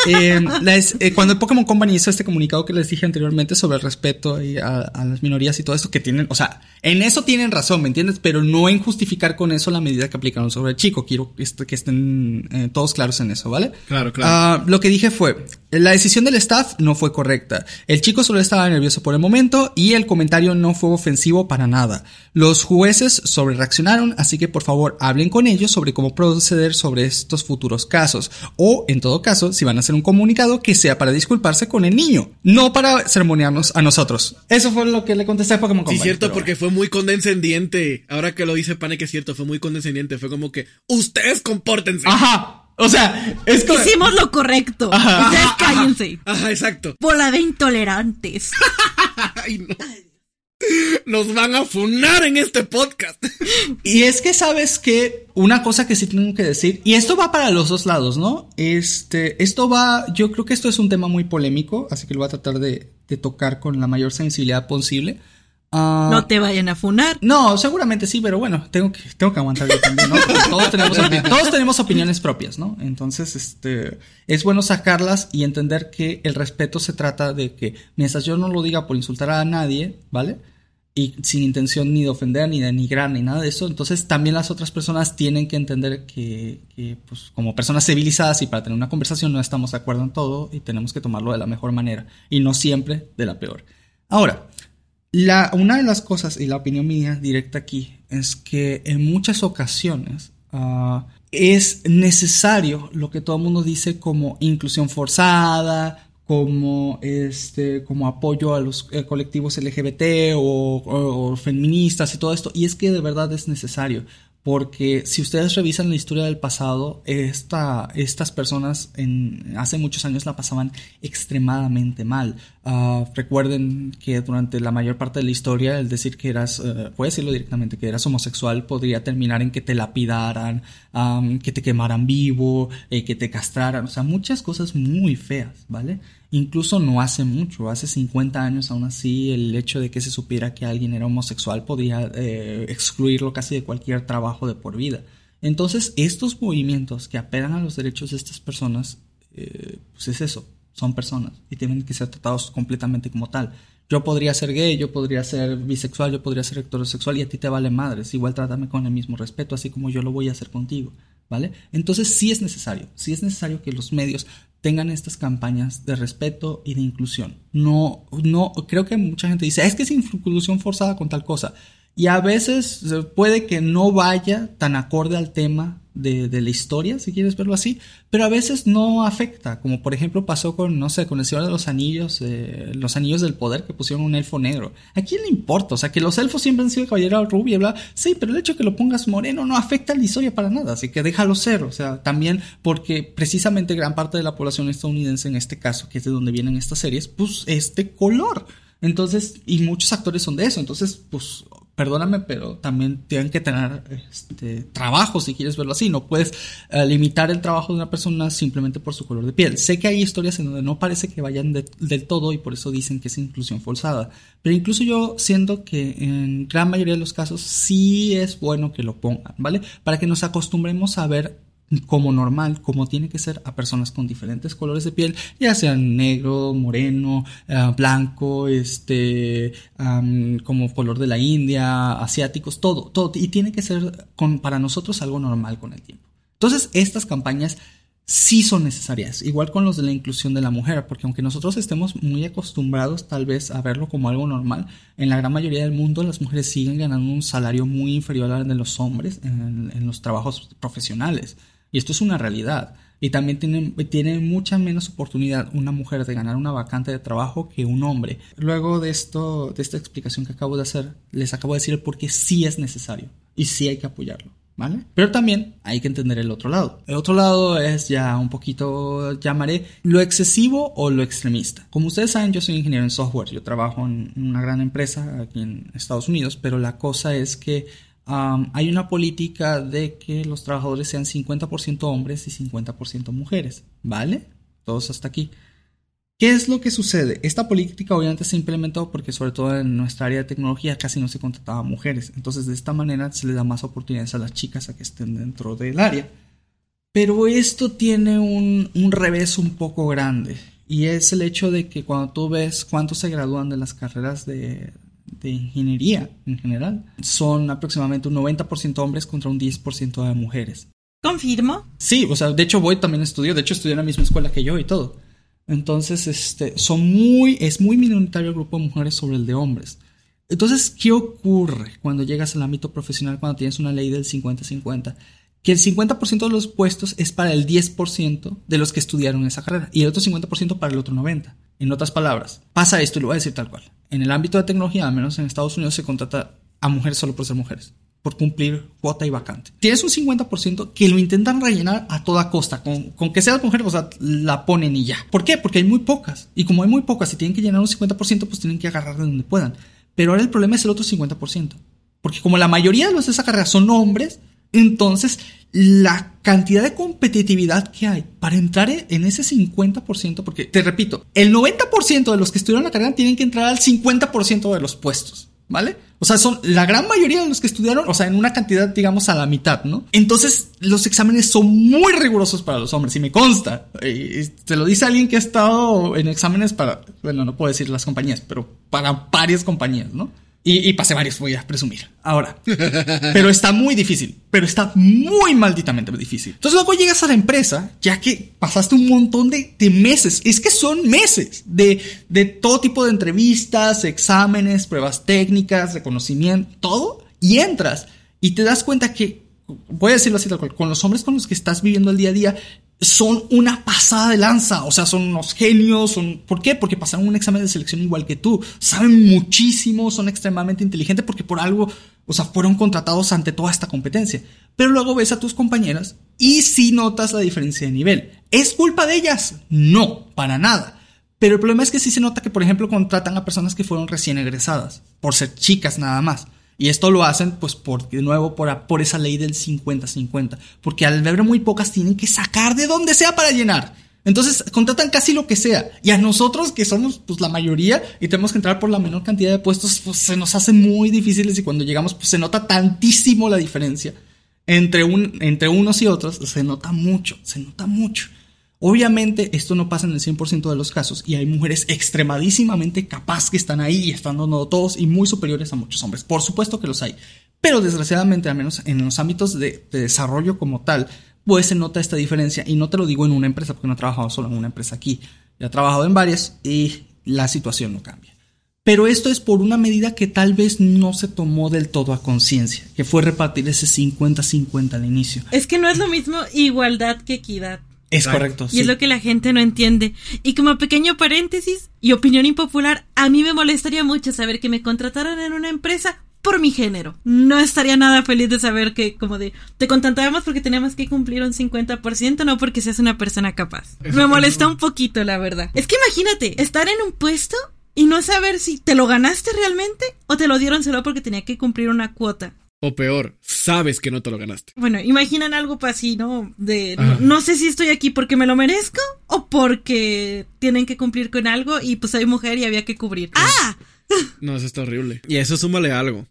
S1: Eh, les- eh, cuando el Pokémon Company hizo este comunicado que les dije anteriormente sobre el respeto y a, a las minorías y todo eso que tienen, o sea, en eso tienen razón, ¿me entiendes? Pero no en justificar con eso la medida que aplicaron sobre el chico. Quiero que, est- que estén eh, todos claros en eso, ¿vale?
S3: Claro, claro.
S1: Ah, lo que dije fue, la decisión del staff no fue correcta. El chico solo estaba nervioso por el momento y el comentario no fue ofensivo para nada. Los jueces sobre reaccionaron, así que por favor hablen con ellos sobre cómo proceder sobre estos futuros casos. O, en todo caso, si van a hacer un comunicado, que sea para disculparse con el niño, no para ceremoniarnos a nosotros. Eso fue lo que le contesté a Pokémon
S3: Sí,
S1: Company,
S3: cierto,
S1: pero
S3: porque fue muy condescendiente. Ahora que lo dice Pane que es cierto, fue muy condescendiente. Fue como que, ustedes compórtense.
S1: Ajá. O sea, es como...
S2: Hicimos lo correcto.
S1: Ajá.
S2: Ustedes cállense.
S3: Ajá, exacto.
S2: Bola de intolerantes. [LAUGHS]
S3: Ay, no. Nos van a funar en este podcast.
S1: Y es que sabes que una cosa que sí tengo que decir, y esto va para los dos lados, ¿no? Este, esto va, yo creo que esto es un tema muy polémico, así que lo voy a tratar de, de tocar con la mayor sensibilidad posible. Ah,
S2: No te vayan a funar.
S1: no, seguramente sí, pero bueno, tengo que, tengo que aguantar yo también, ¿no? [LAUGHS] Porque todos tenemos, opi- todos tenemos opiniones propias, ¿no? Entonces, este, es bueno sacarlas y entender que el respeto se trata de que mientras yo no lo diga por insultar a nadie, ¿vale? Y sin intención ni de ofender, ni de denigrar, ni nada de eso, entonces también las otras personas tienen que entender que, que, pues, como personas civilizadas y para tener una conversación no estamos de acuerdo en todo y tenemos que tomarlo de la mejor manera y no siempre de la peor. Ahora, la, una de las cosas, y la opinión mía directa aquí, es que en muchas ocasiones ah, es necesario lo que todo el mundo dice como inclusión forzada, como este como apoyo a los eh, colectivos LGBT o, feministas y todo esto y es que de verdad es necesario porque si ustedes revisan la historia del pasado esta, estas personas en, hace muchos años la pasaban extremadamente mal. Ah, recuerden que durante la mayor parte de la historia el decir que eras eh, puedes decirlo directamente que eras homosexual podría terminar en que te lapidaran am, que te quemaran vivo eh, que te castraran o sea muchas cosas muy feas vale Incluso no hace mucho, hace 50 años aún así, el hecho de que se supiera que alguien era homosexual podía eh, excluirlo casi de cualquier trabajo de por vida. Entonces, estos movimientos que apelan a los derechos de estas personas, eh, pues es eso, son personas y tienen que ser tratados completamente como tal. Yo podría ser gay, yo podría ser bisexual, yo podría ser heterosexual y a ti te vale madres. Igual trátame con el mismo respeto, así como yo lo voy a hacer contigo, ¿vale? Entonces sí es necesario, sí es necesario que los medios tengan estas campañas de respeto y de inclusión. No, no, creo que mucha gente dice, es que es inclusión forzada con tal cosa. Y a veces puede que no vaya tan acorde al tema de, la historia, si quieres verlo así, pero a veces no afecta, como por ejemplo pasó con, no sé, con el Señor de los Anillos, eh, los Anillos del Poder que pusieron un elfo negro. ¿A quién le importa? O sea, que los elfos siempre han sido caballeros rubia bla, sí, pero el hecho de que lo pongas moreno no afecta a la historia para nada, así que déjalo ser, o sea, también porque precisamente gran parte de la población estadounidense en este caso, que es de donde vienen estas series, pues es de color. Entonces, y muchos actores son de eso, entonces, pues perdóname, pero también tienen que tener este, trabajo, si quieres verlo así. No puedes eh, limitar el trabajo de una persona simplemente por su color de piel. Sé que hay historias en donde no parece que vayan de- del todo y por eso dicen que es inclusión forzada. Pero incluso yo siento que en gran mayoría de los casos sí es bueno que lo pongan, ¿vale? Para que nos acostumbremos a ver como normal, como tiene que ser a personas con diferentes colores de piel, ya sean negro, moreno, eh, blanco, este, como color de la India, asiáticos, todo, todo, y tiene que ser con, para nosotros algo normal con el tiempo. Entonces, estas campañas sí son necesarias, igual con los de la inclusión de la mujer, porque aunque nosotros estemos muy acostumbrados tal vez a verlo como algo normal, en la gran mayoría del mundo las mujeres siguen ganando un salario muy inferior al de los hombres en los trabajos profesionales. Y esto es una realidad. Y también tiene, tiene mucha menos oportunidad una mujer de ganar una vacante de trabajo que un hombre. Luego de esto, de esta explicación que acabo de hacer, les acabo de decir el por qué sí es necesario y sí hay que apoyarlo. ¿Vale? Pero también hay que entender el otro lado. El otro lado es ya un poquito, llamaré, lo excesivo o lo extremista. Como ustedes saben, yo soy ingeniero en software. Yo trabajo en una gran empresa aquí en Estados Unidos, pero la cosa es que hay una política de que los trabajadores sean 50% hombres y 50% mujeres. ¿Vale? Todos hasta aquí. ¿Qué es lo que sucede? Esta política obviamente se implementó porque sobre todo en nuestra área de tecnología casi no se contrataba mujeres. Entonces de esta manera se le da más oportunidades a las chicas a que estén dentro del área. Pero esto tiene un, un revés un poco grande. Y es el hecho de que cuando tú ves cuántos se gradúan de las carreras de, de ingeniería en general, son aproximadamente un 90% hombres contra un 10% de mujeres.
S2: Confirmo.
S1: Sí, o sea, de hecho Boyd también estudió, de hecho estudió en la misma escuela que yo y todo. Entonces, este, son muy, es muy minoritario el grupo de mujeres sobre el de hombres. Entonces, ¿qué ocurre cuando llegas al ámbito profesional, cuando tienes una ley del 50-50? Que el 50% de los puestos es para el 10% de los que estudiaron esa carrera y el otro 50% para el otro 90%. En otras palabras, pasa esto y lo voy a decir tal cual. En el ámbito de tecnología, al menos en Estados Unidos, se contrata a mujeres solo por ser mujeres por cumplir cuota y vacante. Tienes un 50% que lo intentan rellenar a toda costa. Con, con que seas mujer, o sea, la ponen y ya. ¿Por qué? Porque hay muy pocas. Y como hay muy pocas y tienen que llenar un 50%, pues tienen que agarrar de donde puedan. Pero ahora el problema es el otro 50%. Porque como la mayoría de los de esa carrera son hombres, entonces la cantidad de competitividad que hay para entrar en ese 50%, porque te repito, el 90% de los que estudiaron la carrera tienen que entrar al 50% de los puestos. ¿vale? O sea, son la gran mayoría de los que estudiaron, o sea, en una cantidad, digamos, a la mitad, ¿no? Entonces, los exámenes son muy rigurosos para los hombres, y me consta. Y te lo dice alguien que ha estado en exámenes para, bueno, no puedo decir las compañías, pero para varias compañías, ¿no? Y, pasé varios, voy a presumir. Ahora. [LAUGHS] Pero está muy difícil. Pero está muy malditamente difícil. Entonces luego llegas a la empresa, ya que pasaste un montón de, meses. Es que son meses de, de todo tipo de entrevistas, exámenes, pruebas técnicas, reconocimiento, todo. Y entras y te das cuenta que, voy a decirlo así tal cual, con los hombres con los que estás viviendo el día a día, son una pasada de lanza, o sea, son unos genios, son... ¿Por qué? Porque pasaron un examen de selección igual que tú, saben muchísimo, son extremadamente inteligentes porque por algo, o sea, fueron contratados ante toda esta competencia. Pero luego ves a tus compañeras y sí notas la diferencia de nivel. ¿Es culpa de ellas? No, para nada. Pero el problema es que sí se nota que, por ejemplo, contratan a personas que fueron recién egresadas, por ser chicas nada más. Y esto lo hacen, pues, por, de nuevo, por, por esa ley del 50-50. Porque al ver muy pocas tienen que sacar de donde sea para llenar. Entonces, contratan casi lo que sea. Y a nosotros, que somos, pues, la mayoría, y tenemos que entrar por la menor cantidad de puestos, pues, se nos hace muy difíciles. Y cuando llegamos, pues, se nota tantísimo la diferencia. Entre, un, entre unos y otros, se nota mucho, se nota mucho. Obviamente esto no pasa en el 100% de los casos y hay mujeres extremadísimamente capaces que están ahí y están dando todos y muy superiores a muchos hombres. Por supuesto que los hay, pero desgraciadamente al menos en los ámbitos de, desarrollo como tal, pues se nota esta diferencia y no te lo digo en una empresa porque no he trabajado solo en una empresa aquí, ya he trabajado en varias y la situación no cambia. Pero esto es por una medida que tal vez no se tomó del todo a conciencia, que fue repartir ese 50-50 al inicio.
S2: Es que no es lo mismo igualdad que equidad.
S1: Es correcto.
S2: Y es lo que la gente no entiende. Y como pequeño paréntesis y opinión impopular, a mí me molestaría mucho saber que me contrataran en una empresa por mi género. No estaría nada feliz de saber que, como de, te contratábamos porque teníamos que cumplir un 50%, no porque seas una persona capaz. me molesta un poquito, la verdad. Es que imagínate, estar en un puesto y no saber si te lo ganaste realmente o te lo dieron solo porque tenía que cumplir una cuota.
S3: O peor, sabes que no te lo ganaste.
S2: Bueno, imaginan algo así, ¿no? De no, sé si estoy aquí porque me lo merezco o porque tienen que cumplir con algo y pues soy mujer y había que cubrir. ¡Ah! [LAUGHS]
S3: No, eso está horrible. Y a eso súmale algo.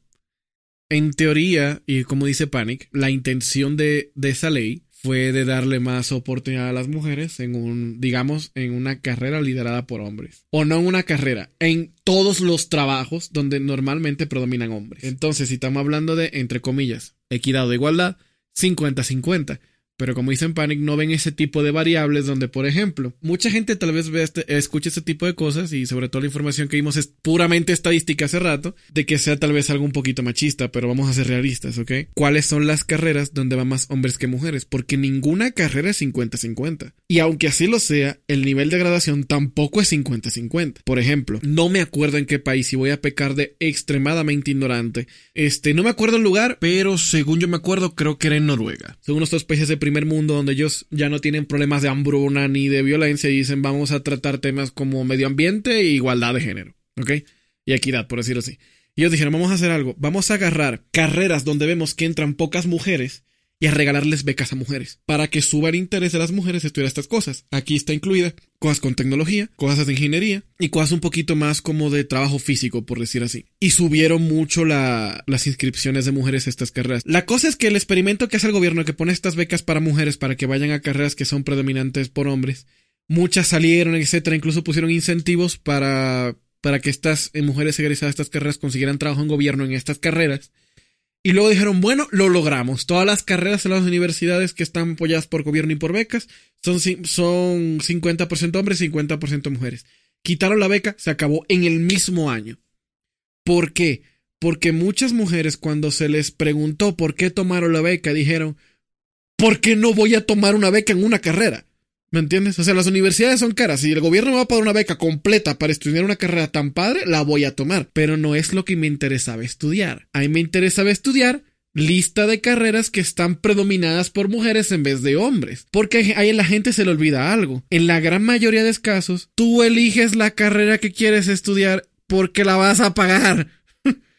S3: En teoría, y como dice Panic, la intención de, de esa ley fue de darle más oportunidad a las mujeres en un, digamos, en una carrera liderada por hombres. O no en una carrera, en todos los trabajos donde normalmente predominan hombres. Entonces, si estamos hablando de, entre comillas, equidad o igualdad, 50-50. Pero como dicen Panic, no ven ese tipo de variables donde, por ejemplo, mucha gente tal vez ve este, escuche este tipo de cosas y sobre todo la información que vimos es puramente estadística hace rato, de que sea tal vez algo un poquito machista, pero vamos a ser realistas, ¿ok? ¿Cuáles son las carreras donde van más hombres que mujeres? Porque ninguna carrera es 50-50. Y aunque así lo sea, el nivel de graduación tampoco es 50-50. Por ejemplo, no me acuerdo en qué país y voy a pecar de extremadamente ignorante. Este, no me acuerdo el lugar, pero según yo me acuerdo, creo que era en Noruega. Según estos países de primer mundo donde ellos ya no tienen problemas de hambruna ni de violencia y dicen vamos a tratar temas como medio ambiente e igualdad de género, ¿ok? Y equidad, por decirlo así. Y ellos dijeron, vamos a hacer algo, vamos a agarrar carreras donde vemos que entran pocas mujeres y a regalarles becas a mujeres para que suba el interés de las mujeres estudiar estas cosas. Aquí está incluida cosas con tecnología, cosas de ingeniería y cosas un poquito más como de trabajo físico, por decir así. Y subieron mucho las inscripciones de mujeres a estas carreras. La cosa es que el experimento que hace el gobierno que pone estas becas para mujeres para que vayan a carreras que son predominantes por hombres, muchas salieron, etcétera, incluso pusieron incentivos para para que estas eh, mujeres egresadas a estas carreras consiguieran trabajo en gobierno en estas carreras y luego dijeron, bueno, lo logramos. Todas las carreras en las universidades que están apoyadas por gobierno y por becas son, son 50% hombres, 50% mujeres. Quitaron la beca, se acabó en el mismo año. ¿Por qué? Porque muchas mujeres cuando se les preguntó por qué tomaron la beca dijeron, ¿por qué no voy a tomar una beca en una carrera? ¿Me entiendes? O sea, las universidades son caras. Si el gobierno me va a pagar una beca completa para estudiar una carrera tan padre, la voy a tomar. Pero no es lo que me interesaba estudiar. A mí me interesaba estudiar lista de carreras que están predominadas por mujeres en vez de hombres. Porque ahí la gente se le olvida algo. En la gran mayoría de casos, tú eliges la carrera que quieres estudiar porque la vas a pagar.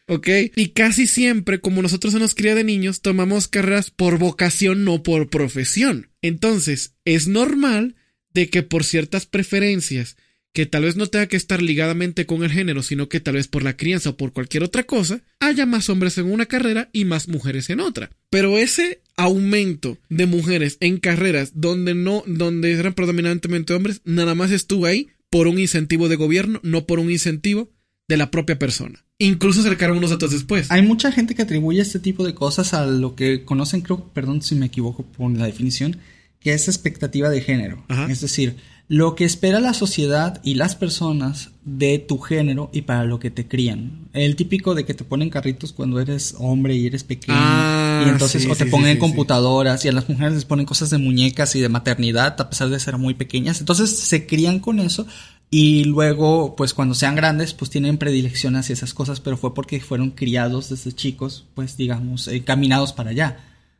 S3: ¿Ok? Y casi siempre, como nosotros se nos cría de niños, tomamos carreras por vocación, no por profesión. Entonces, es normal de que por ciertas preferencias que tal vez no tenga que estar ligadamente con el género, sino que tal vez por la crianza o por cualquier otra cosa, haya más hombres en una carrera y más mujeres en otra. Pero ese aumento de mujeres en carreras donde no, donde eran predominantemente hombres, nada más estuvo ahí por un incentivo de gobierno, no por un incentivo de la propia persona. Incluso acercaron unos datos después.
S1: Hay mucha gente que atribuye este tipo de cosas a lo que conocen, creo, perdón si me equivoco por la definición, que es expectativa de género. Es decir, lo que espera la sociedad y las personas de tu género y para lo que te crían. El típico de que te ponen carritos cuando eres hombre y eres pequeño.
S3: Ah,
S1: y entonces
S3: sí,
S1: o te
S3: sí,
S1: ponen
S3: sí,
S1: computadoras y a las mujeres les ponen cosas de muñecas y de maternidad a pesar de ser muy pequeñas. Entonces se crían con eso y luego pues cuando sean grandes pues tienen predilección hacia esas cosas, pero fue porque fueron criados desde chicos pues digamos encaminados para allá.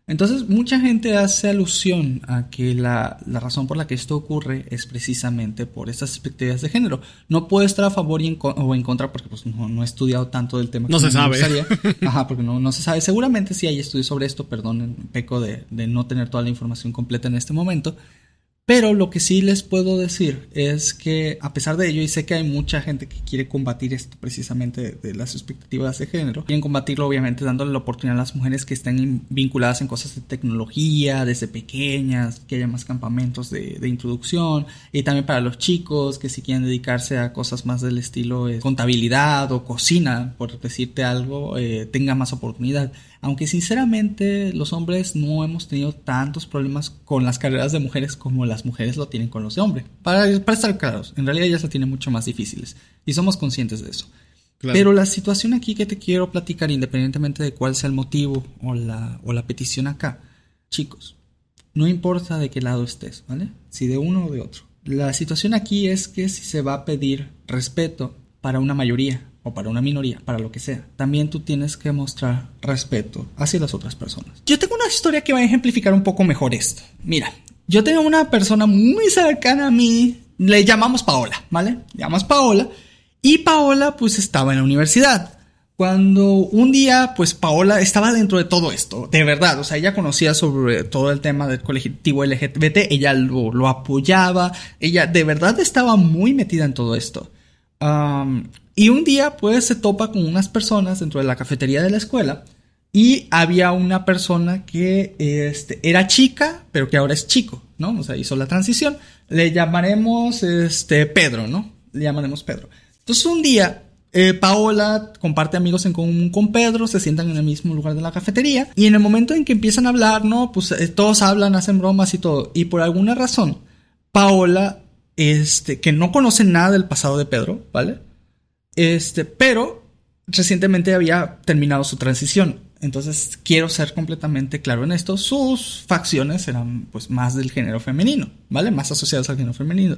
S1: Entonces, mucha gente hace alusión a que la, la, razón por la que esto ocurre es precisamente por estas expectativas de género. No puedo estar a favor y en, o en contra porque pues, no, no, he estudiado tanto del tema.
S3: No se sabe. [LAUGHS]
S1: Ajá, porque no, no, se sabe. Seguramente sí hay estudios sobre esto, perdón, peco de, de no tener toda la información completa en este momento. Pero lo que sí les puedo decir es que a pesar de ello, y sé que hay mucha gente que quiere combatir esto precisamente de, las expectativas de género, quieren combatirlo obviamente dándole la oportunidad a las mujeres que estén vinculadas en cosas de tecnología desde pequeñas, que haya más campamentos de, de introducción, y también para los chicos que si quieren dedicarse a cosas más del estilo eh, contabilidad o cocina, por decirte algo, eh, tengan más oportunidad. Aunque sinceramente los hombres no hemos tenido tantos problemas con las carreras de mujeres como las mujeres lo tienen con los de hombre. Para, para estar claros, en realidad ellas lo tienen mucho más difíciles y somos conscientes de eso. Claro. Pero la situación aquí que te quiero platicar, independientemente de cuál sea el motivo o la, o la petición acá, chicos, no importa de qué lado estés, ¿vale? Si de uno o de otro. La situación aquí es que si se va a pedir respeto para una mayoría o para una minoría, para lo que sea, también tú tienes que mostrar respeto hacia las otras personas. Yo tengo una historia que va a ejemplificar un poco mejor esto. Mira, yo tengo una persona muy cercana a mí, le llamamos Paola, ¿vale? Le llamamos Paola y Paola pues estaba en la universidad. Cuando un día, pues Paola estaba dentro de todo esto, de verdad, o sea, ella conocía sobre todo el tema del colectivo LGBT, ella lo, lo apoyaba, ella de verdad estaba muy metida en todo esto. Y un día, pues, se topa con unas personas dentro de la cafetería de la escuela. Y había una persona que este, era chica, pero que ahora es chico, ¿no? O sea, hizo la transición. Le llamaremos este, Pedro, ¿no? Le llamaremos Pedro. Entonces, un día, eh, Paola comparte amigos en común con Pedro, se sientan en el mismo lugar de la cafetería. Y en el momento en que empiezan a hablar, ¿no? Pues eh, todos hablan, hacen bromas y todo. Y por alguna razón, Paola, este, que no conoce nada del pasado de Pedro, ¿vale? Este, pero recientemente había terminado su transición. Entonces, quiero ser completamente claro en esto. Sus facciones eran pues más del género femenino, ¿vale? Más asociadas al género femenino.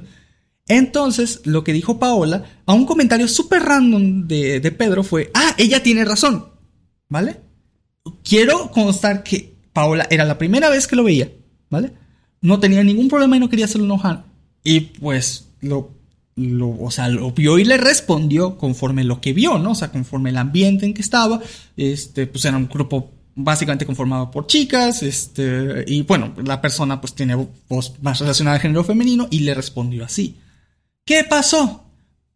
S1: Entonces, lo que dijo Paola, a un comentario súper random de, de, Pedro fue, ah, ella tiene razón, ¿vale? Quiero constar que Paola era la primera vez que lo veía, ¿vale? No tenía ningún problema y no quería hacerlo enojar. Y pues lo lo, o sea, lo vio y le respondió conforme lo que vio, ¿no? O sea, conforme el ambiente en que estaba, este, pues era un grupo básicamente conformado por chicas, este, y bueno, la persona pues tiene voz más relacionada al género femenino y le respondió así. ¿Qué pasó?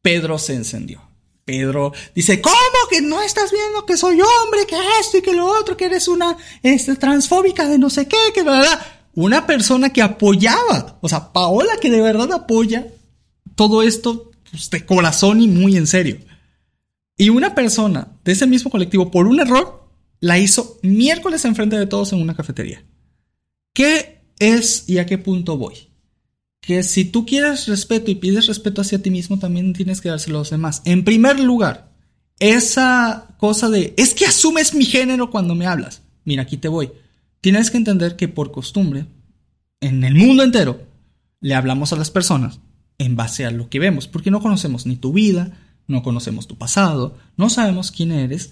S1: Pedro se encendió. Pedro dice, ¿cómo que no estás viendo que soy hombre, que esto y que lo otro, que eres una este, transfóbica de no sé qué, que verdad? Una persona que apoyaba, o sea, Paola que de verdad apoya todo esto pues, de corazón y muy en serio. Y una persona de ese mismo colectivo, por un error, la hizo miércoles enfrente de todos en una cafetería. ¿Qué es y a qué punto voy? Que si tú quieres respeto y pides respeto hacia ti mismo, también tienes que dárselo a los demás. En primer lugar, esa cosa de, es que asumes mi género cuando me hablas. Mira, aquí te voy. Tienes que entender que por costumbre, en el mundo entero, le hablamos a las personas en base a lo que vemos, porque no conocemos ni tu vida, no conocemos tu pasado, no sabemos quién eres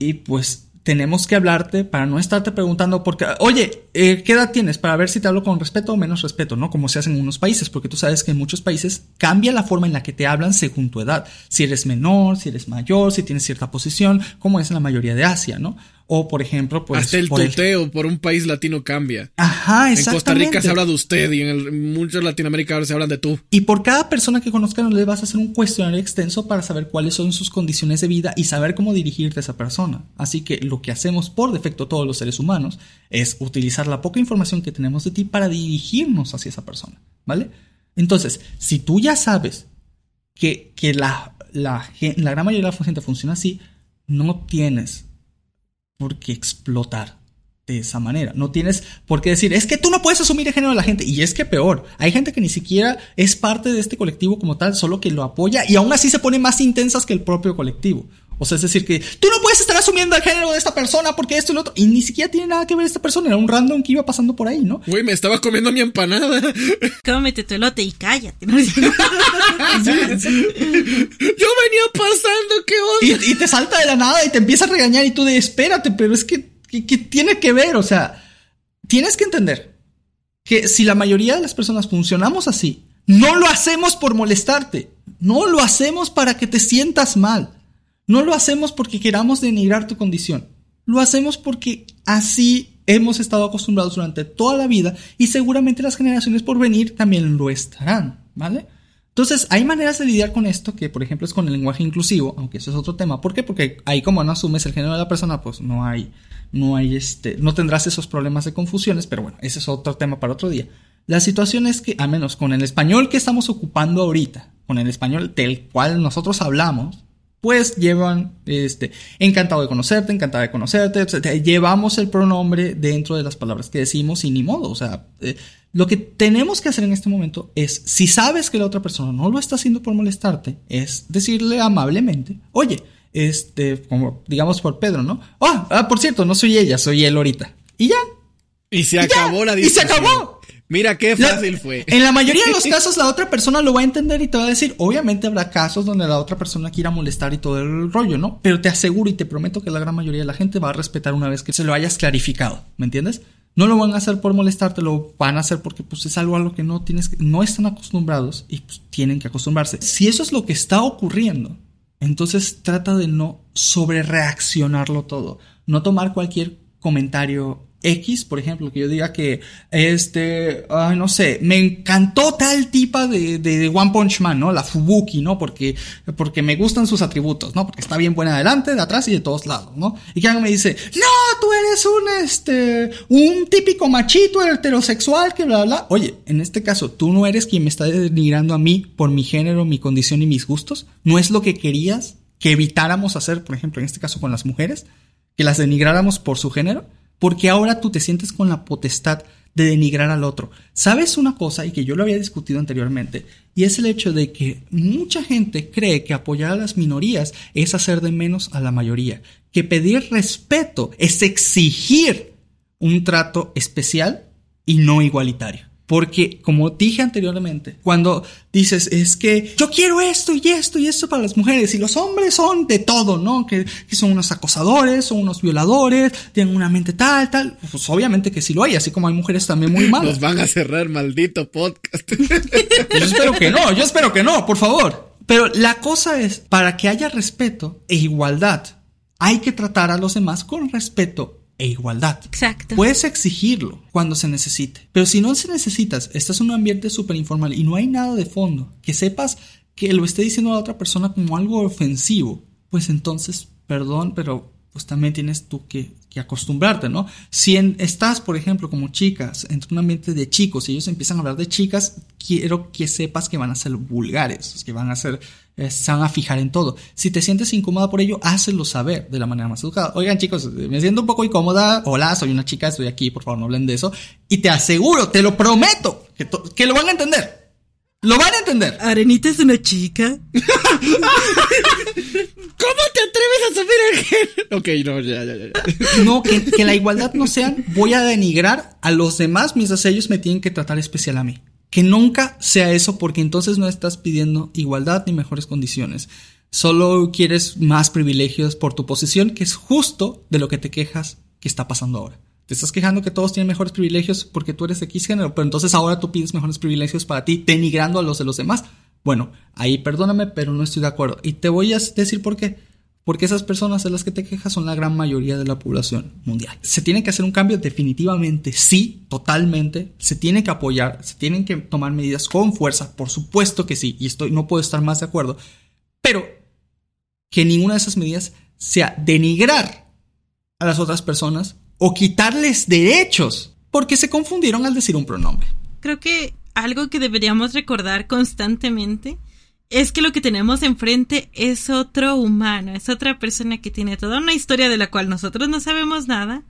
S1: y pues tenemos que hablarte para no estarte preguntando porque, oye, eh, ¿qué edad tienes? Para ver si te hablo con respeto o menos respeto, ¿no? Como se hace en unos países, porque tú sabes que en muchos países cambia la forma en la que te hablan según tu edad. Si eres menor, si eres mayor, si tienes cierta posición, como es en la mayoría de Asia, ¿no? O, por ejemplo, pues.
S3: Hasta el
S1: por
S3: tuteo por un país latino cambia.
S1: Ajá,
S3: En
S1: exactamente.
S3: Costa Rica se habla de usted y en el, muchos Latinoamérica ahora se hablan de tú.
S1: Y por cada persona que conozcan le vas a hacer un cuestionario extenso para saber cuáles son sus condiciones de vida y saber cómo dirigirte a esa persona. Así que lo que hacemos por defecto todos los seres humanos es utilizar la poca información que tenemos de ti para dirigirnos hacia esa persona, ¿vale? Entonces, si tú ya sabes que, que la, la, la gran mayoría de la gente funciona así, no tienes por qué explotar de esa manera. No tienes por qué decir, es que tú no puedes asumir el género de la gente. Y es que peor, hay gente que ni siquiera es parte de este colectivo como tal, solo que lo apoya y aún así se pone más intensas que el propio colectivo. O sea, es decir, que tú no puedes estar asumiendo el género de esta persona porque esto y lo otro. Y ni siquiera tiene nada que ver esta persona, era un random que iba pasando por ahí, ¿no?
S3: Güey, me estaba comiendo mi empanada. [LAUGHS]
S2: Cómete tu elote y cállate. [LAUGHS] ¿no?
S3: Yo venía pasando, ¿qué onda?
S1: Y, y te salta de la nada y te empieza a regañar y tú de espérate, pero es que, que, que tiene que ver, o sea, tienes que entender que si la mayoría de las personas funcionamos así, no lo hacemos por molestarte, no lo hacemos para que te sientas mal, no lo hacemos porque queramos denigrar tu condición, lo hacemos porque así hemos estado acostumbrados durante toda la vida y seguramente las generaciones por venir también lo estarán, ¿vale? Entonces, hay maneras de lidiar con esto, que por ejemplo es con el lenguaje inclusivo, aunque eso es otro tema. ¿Por qué? Porque ahí como no asumes el género de la persona, pues no hay, no hay este, no tendrás esos problemas de confusiones, pero bueno, ese es otro tema para otro día. La situación es que, a menos con el español que estamos ocupando ahorita, con el español del cual nosotros hablamos, pues llevan, este, encantado de conocerte, encantada de conocerte, etcétera. llevamos el pronombre dentro de las palabras que decimos y ni modo, o sea, eh, lo que tenemos que hacer en este momento es, si sabes que la otra persona no lo está haciendo por molestarte, es decirle amablemente, oye, este, como digamos por Pedro, ¿no? Ah, ah, por cierto, no soy ella, soy él ahorita. Y ya.
S3: Y se acabó la
S1: y se
S3: discusión.
S1: acabó.
S3: Mira qué
S1: La-
S3: fácil fue.
S1: En la mayoría de los [LAUGHS] casos la otra persona lo va a entender y te va a decir, obviamente habrá casos donde la otra persona quiera molestar y todo el rollo, ¿no? Pero te aseguro y te prometo que la gran mayoría de la gente va a respetar una vez que se lo hayas clarificado, ¿me entiendes? No lo van a hacer por molestarte, lo van a hacer porque pues es algo a lo que no tienes que, no están acostumbrados y pues tienen que acostumbrarse. Si eso es lo que está ocurriendo, entonces trata de no sobre reaccionarlo todo, no tomar cualquier comentario X, por ejemplo, que yo diga que este, no sé, me encantó tal tipa de, de, de One Punch Man, ¿no? La Fubuki, ¿no? Porque, porque me gustan sus atributos, ¿no? Porque está bien buena adelante, de atrás y de todos lados, ¿no? Y que alguien me dice, no, tú eres un, este, un típico machito heterosexual que bla, bla, bla. Oye, en este caso, tú no eres quien me está denigrando a mí por mi género, mi condición y mis gustos. ¿No es lo que querías que evitáramos hacer, por ejemplo, en este caso con las mujeres? Que las denigráramos por su género porque ahora tú te sientes con la potestad de denigrar al otro. ¿Sabes una cosa? Y que yo lo había discutido anteriormente, y es el hecho de que mucha gente cree que apoyar a las minorías es hacer de menos a la mayoría, que pedir respeto es exigir un trato especial y no igualitario. Porque, como dije anteriormente, cuando dices, es que yo quiero esto y esto y esto para las mujeres, y los hombres son de todo, ¿no? Que, que son unos acosadores, son unos violadores, tienen una mente tal, tal. Pues obviamente que sí lo hay, así como hay mujeres también muy [LAUGHS] malas.
S3: Nos van a cerrar, maldito podcast. [LAUGHS]
S1: Yo espero que no, yo espero que no, por favor. Pero la cosa es, para que haya respeto e igualdad, hay que tratar a los demás con respeto e igualdad.
S2: Exacto.
S1: Puedes exigirlo cuando se necesite. Pero si no se necesitas, estás en un ambiente súper informal y no hay nada de fondo, que sepas que lo esté diciendo a la otra persona como algo ofensivo, pues entonces, perdón, pero pues también tienes tú que, que acostumbrarte, ¿no? Si en- estás, por ejemplo, como chicas, en un ambiente de chicos y ellos empiezan a hablar de chicas, quiero que sepas que van a ser vulgares, que van a ser, eh, se van a fijar en todo. Si te sientes incómoda por ello, hácelo saber de la manera más educada. Oigan, chicos, me siento un poco incómoda. Hola, soy una chica, estoy aquí, por favor, no hablen de eso. Y te aseguro, te lo prometo, que, lo van a entender. Lo van a entender.
S2: Arenita es una chica. [LAUGHS]
S3: ¿Cómo te atreves a subir el género? Ok, no, ya, ya, ya. ya.
S1: No, que, que la igualdad no sean, voy a denigrar a los demás mientras ellos me tienen que tratar especial a mí. Que nunca sea eso porque entonces no estás pidiendo igualdad ni mejores condiciones. Solo quieres más privilegios por tu posición, que es justo de lo que te quejas que está pasando ahora. Te estás quejando que todos tienen mejores privilegios porque tú eres de X género, pero entonces ahora tú pides mejores privilegios para ti, denigrando a los de los demás. Bueno, ahí perdóname, pero no estoy de acuerdo. Y te voy a decir por qué. Porque esas personas de las que te quejas son la gran mayoría de la población mundial. Se tiene que hacer un cambio definitivamente, sí, totalmente. Se tiene que apoyar, se tienen que tomar medidas con fuerza, por supuesto que sí, y estoy, no puedo estar más de acuerdo. Pero que ninguna de esas medidas sea denigrar a las otras personas o quitarles derechos porque se confundieron al decir un pronombre.
S2: Creo que algo que deberíamos recordar constantemente es que lo que tenemos enfrente es otro humano, es otra persona que tiene toda una historia de la cual nosotros no sabemos nada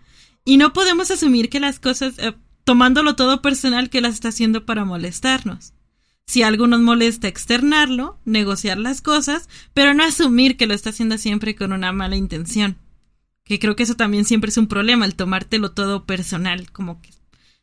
S2: y no podemos asumir que las cosas, eh, tomándolo todo personal, que las está haciendo para molestarnos. Si algo nos molesta, externarlo, negociar las cosas, pero no asumir que lo está haciendo siempre con una mala intención. Que creo que eso también siempre es un problema, el tomártelo todo personal, como que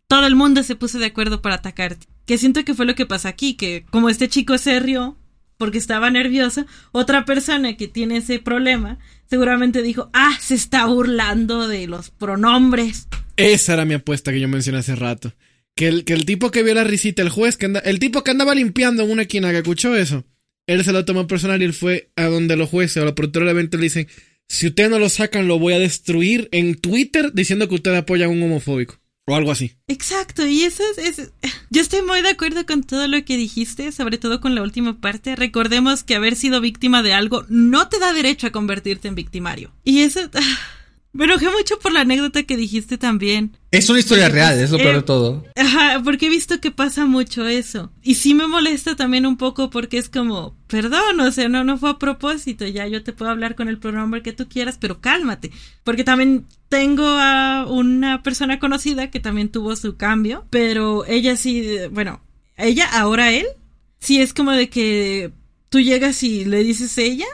S2: todo el mundo se puso de acuerdo para atacarte. Que siento que fue lo que pasa aquí, que como este chico se rió, porque estaba nervioso, otra persona que tiene ese problema seguramente dijo, ah, se está burlando de los pronombres.
S3: Esa era mi apuesta que yo mencioné hace rato. Que el, que el tipo que vio la risita, el juez que anda, el tipo que andaba limpiando en una esquina que escuchó eso, él se lo tomó personal y él fue a donde los jueces o los productores del evento le dicen, si ustedes no lo sacan, lo voy a destruir en Twitter diciendo que ustedes apoyan a un homofóbico. O algo así.
S2: Exacto, y eso es, Yo estoy muy de acuerdo con todo lo que dijiste, sobre todo con la última parte. Recordemos que haber sido víctima de algo no te da derecho a convertirte en victimario. Y eso... Me enojé mucho por la anécdota que dijiste también.
S1: Es una historia real, es lo peor de eh, todo.
S2: Ajá, porque he visto que pasa mucho eso. Y sí me molesta también un poco porque es como, perdón, o sea, no, no fue a propósito, ya yo te puedo hablar con el pronombre que tú quieras, pero cálmate. Porque también tengo a una persona conocida que también tuvo su cambio, pero ella sí, bueno, ella, ahora él, sí es como de que tú llegas y le dices ella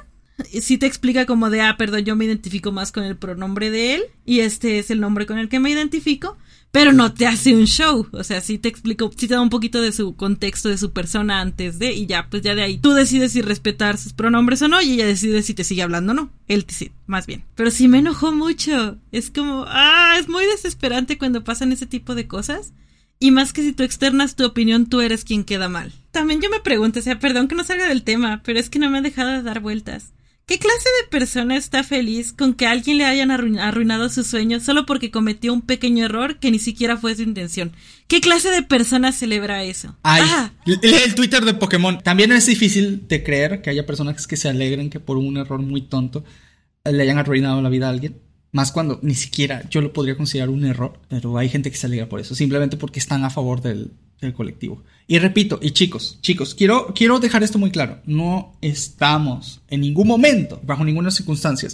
S2: sí te explica como de, ah, perdón, yo me identifico más con el pronombre de él y este es el nombre con el que me identifico, pero no te hace un show, o sea, sí te explico, sí te da un poquito de su contexto, de su persona antes de, y ya, pues ya de ahí tú decides si respetar sus pronombres o no, y ella decide si te sigue hablando o no, él sí, más bien. Pero sí me enojó mucho, es como, ah, es muy desesperante cuando pasan ese tipo de cosas. Y más que si tú externas tu opinión, tú eres quien queda mal. También yo me pregunto, o sea, perdón que no salga del tema, pero es que no me ha dejado de dar vueltas. ¿Qué clase de persona está feliz con que alguien le hayan arruinado su sueño solo porque cometió un pequeño error que ni siquiera fue su intención? ¿Qué clase de persona celebra eso?
S1: Ay, lee el Twitter de Pokémon. También es difícil de creer que haya personas que se alegren que por un error muy tonto le hayan arruinado la vida a alguien. Más cuando ni siquiera yo lo podría considerar un error, pero hay gente que se alegra por eso, simplemente porque están a favor del, del colectivo. Y repito, y chicos, chicos, quiero, quiero dejar esto muy claro. No estamos en ningún momento, bajo ninguna circunstancia,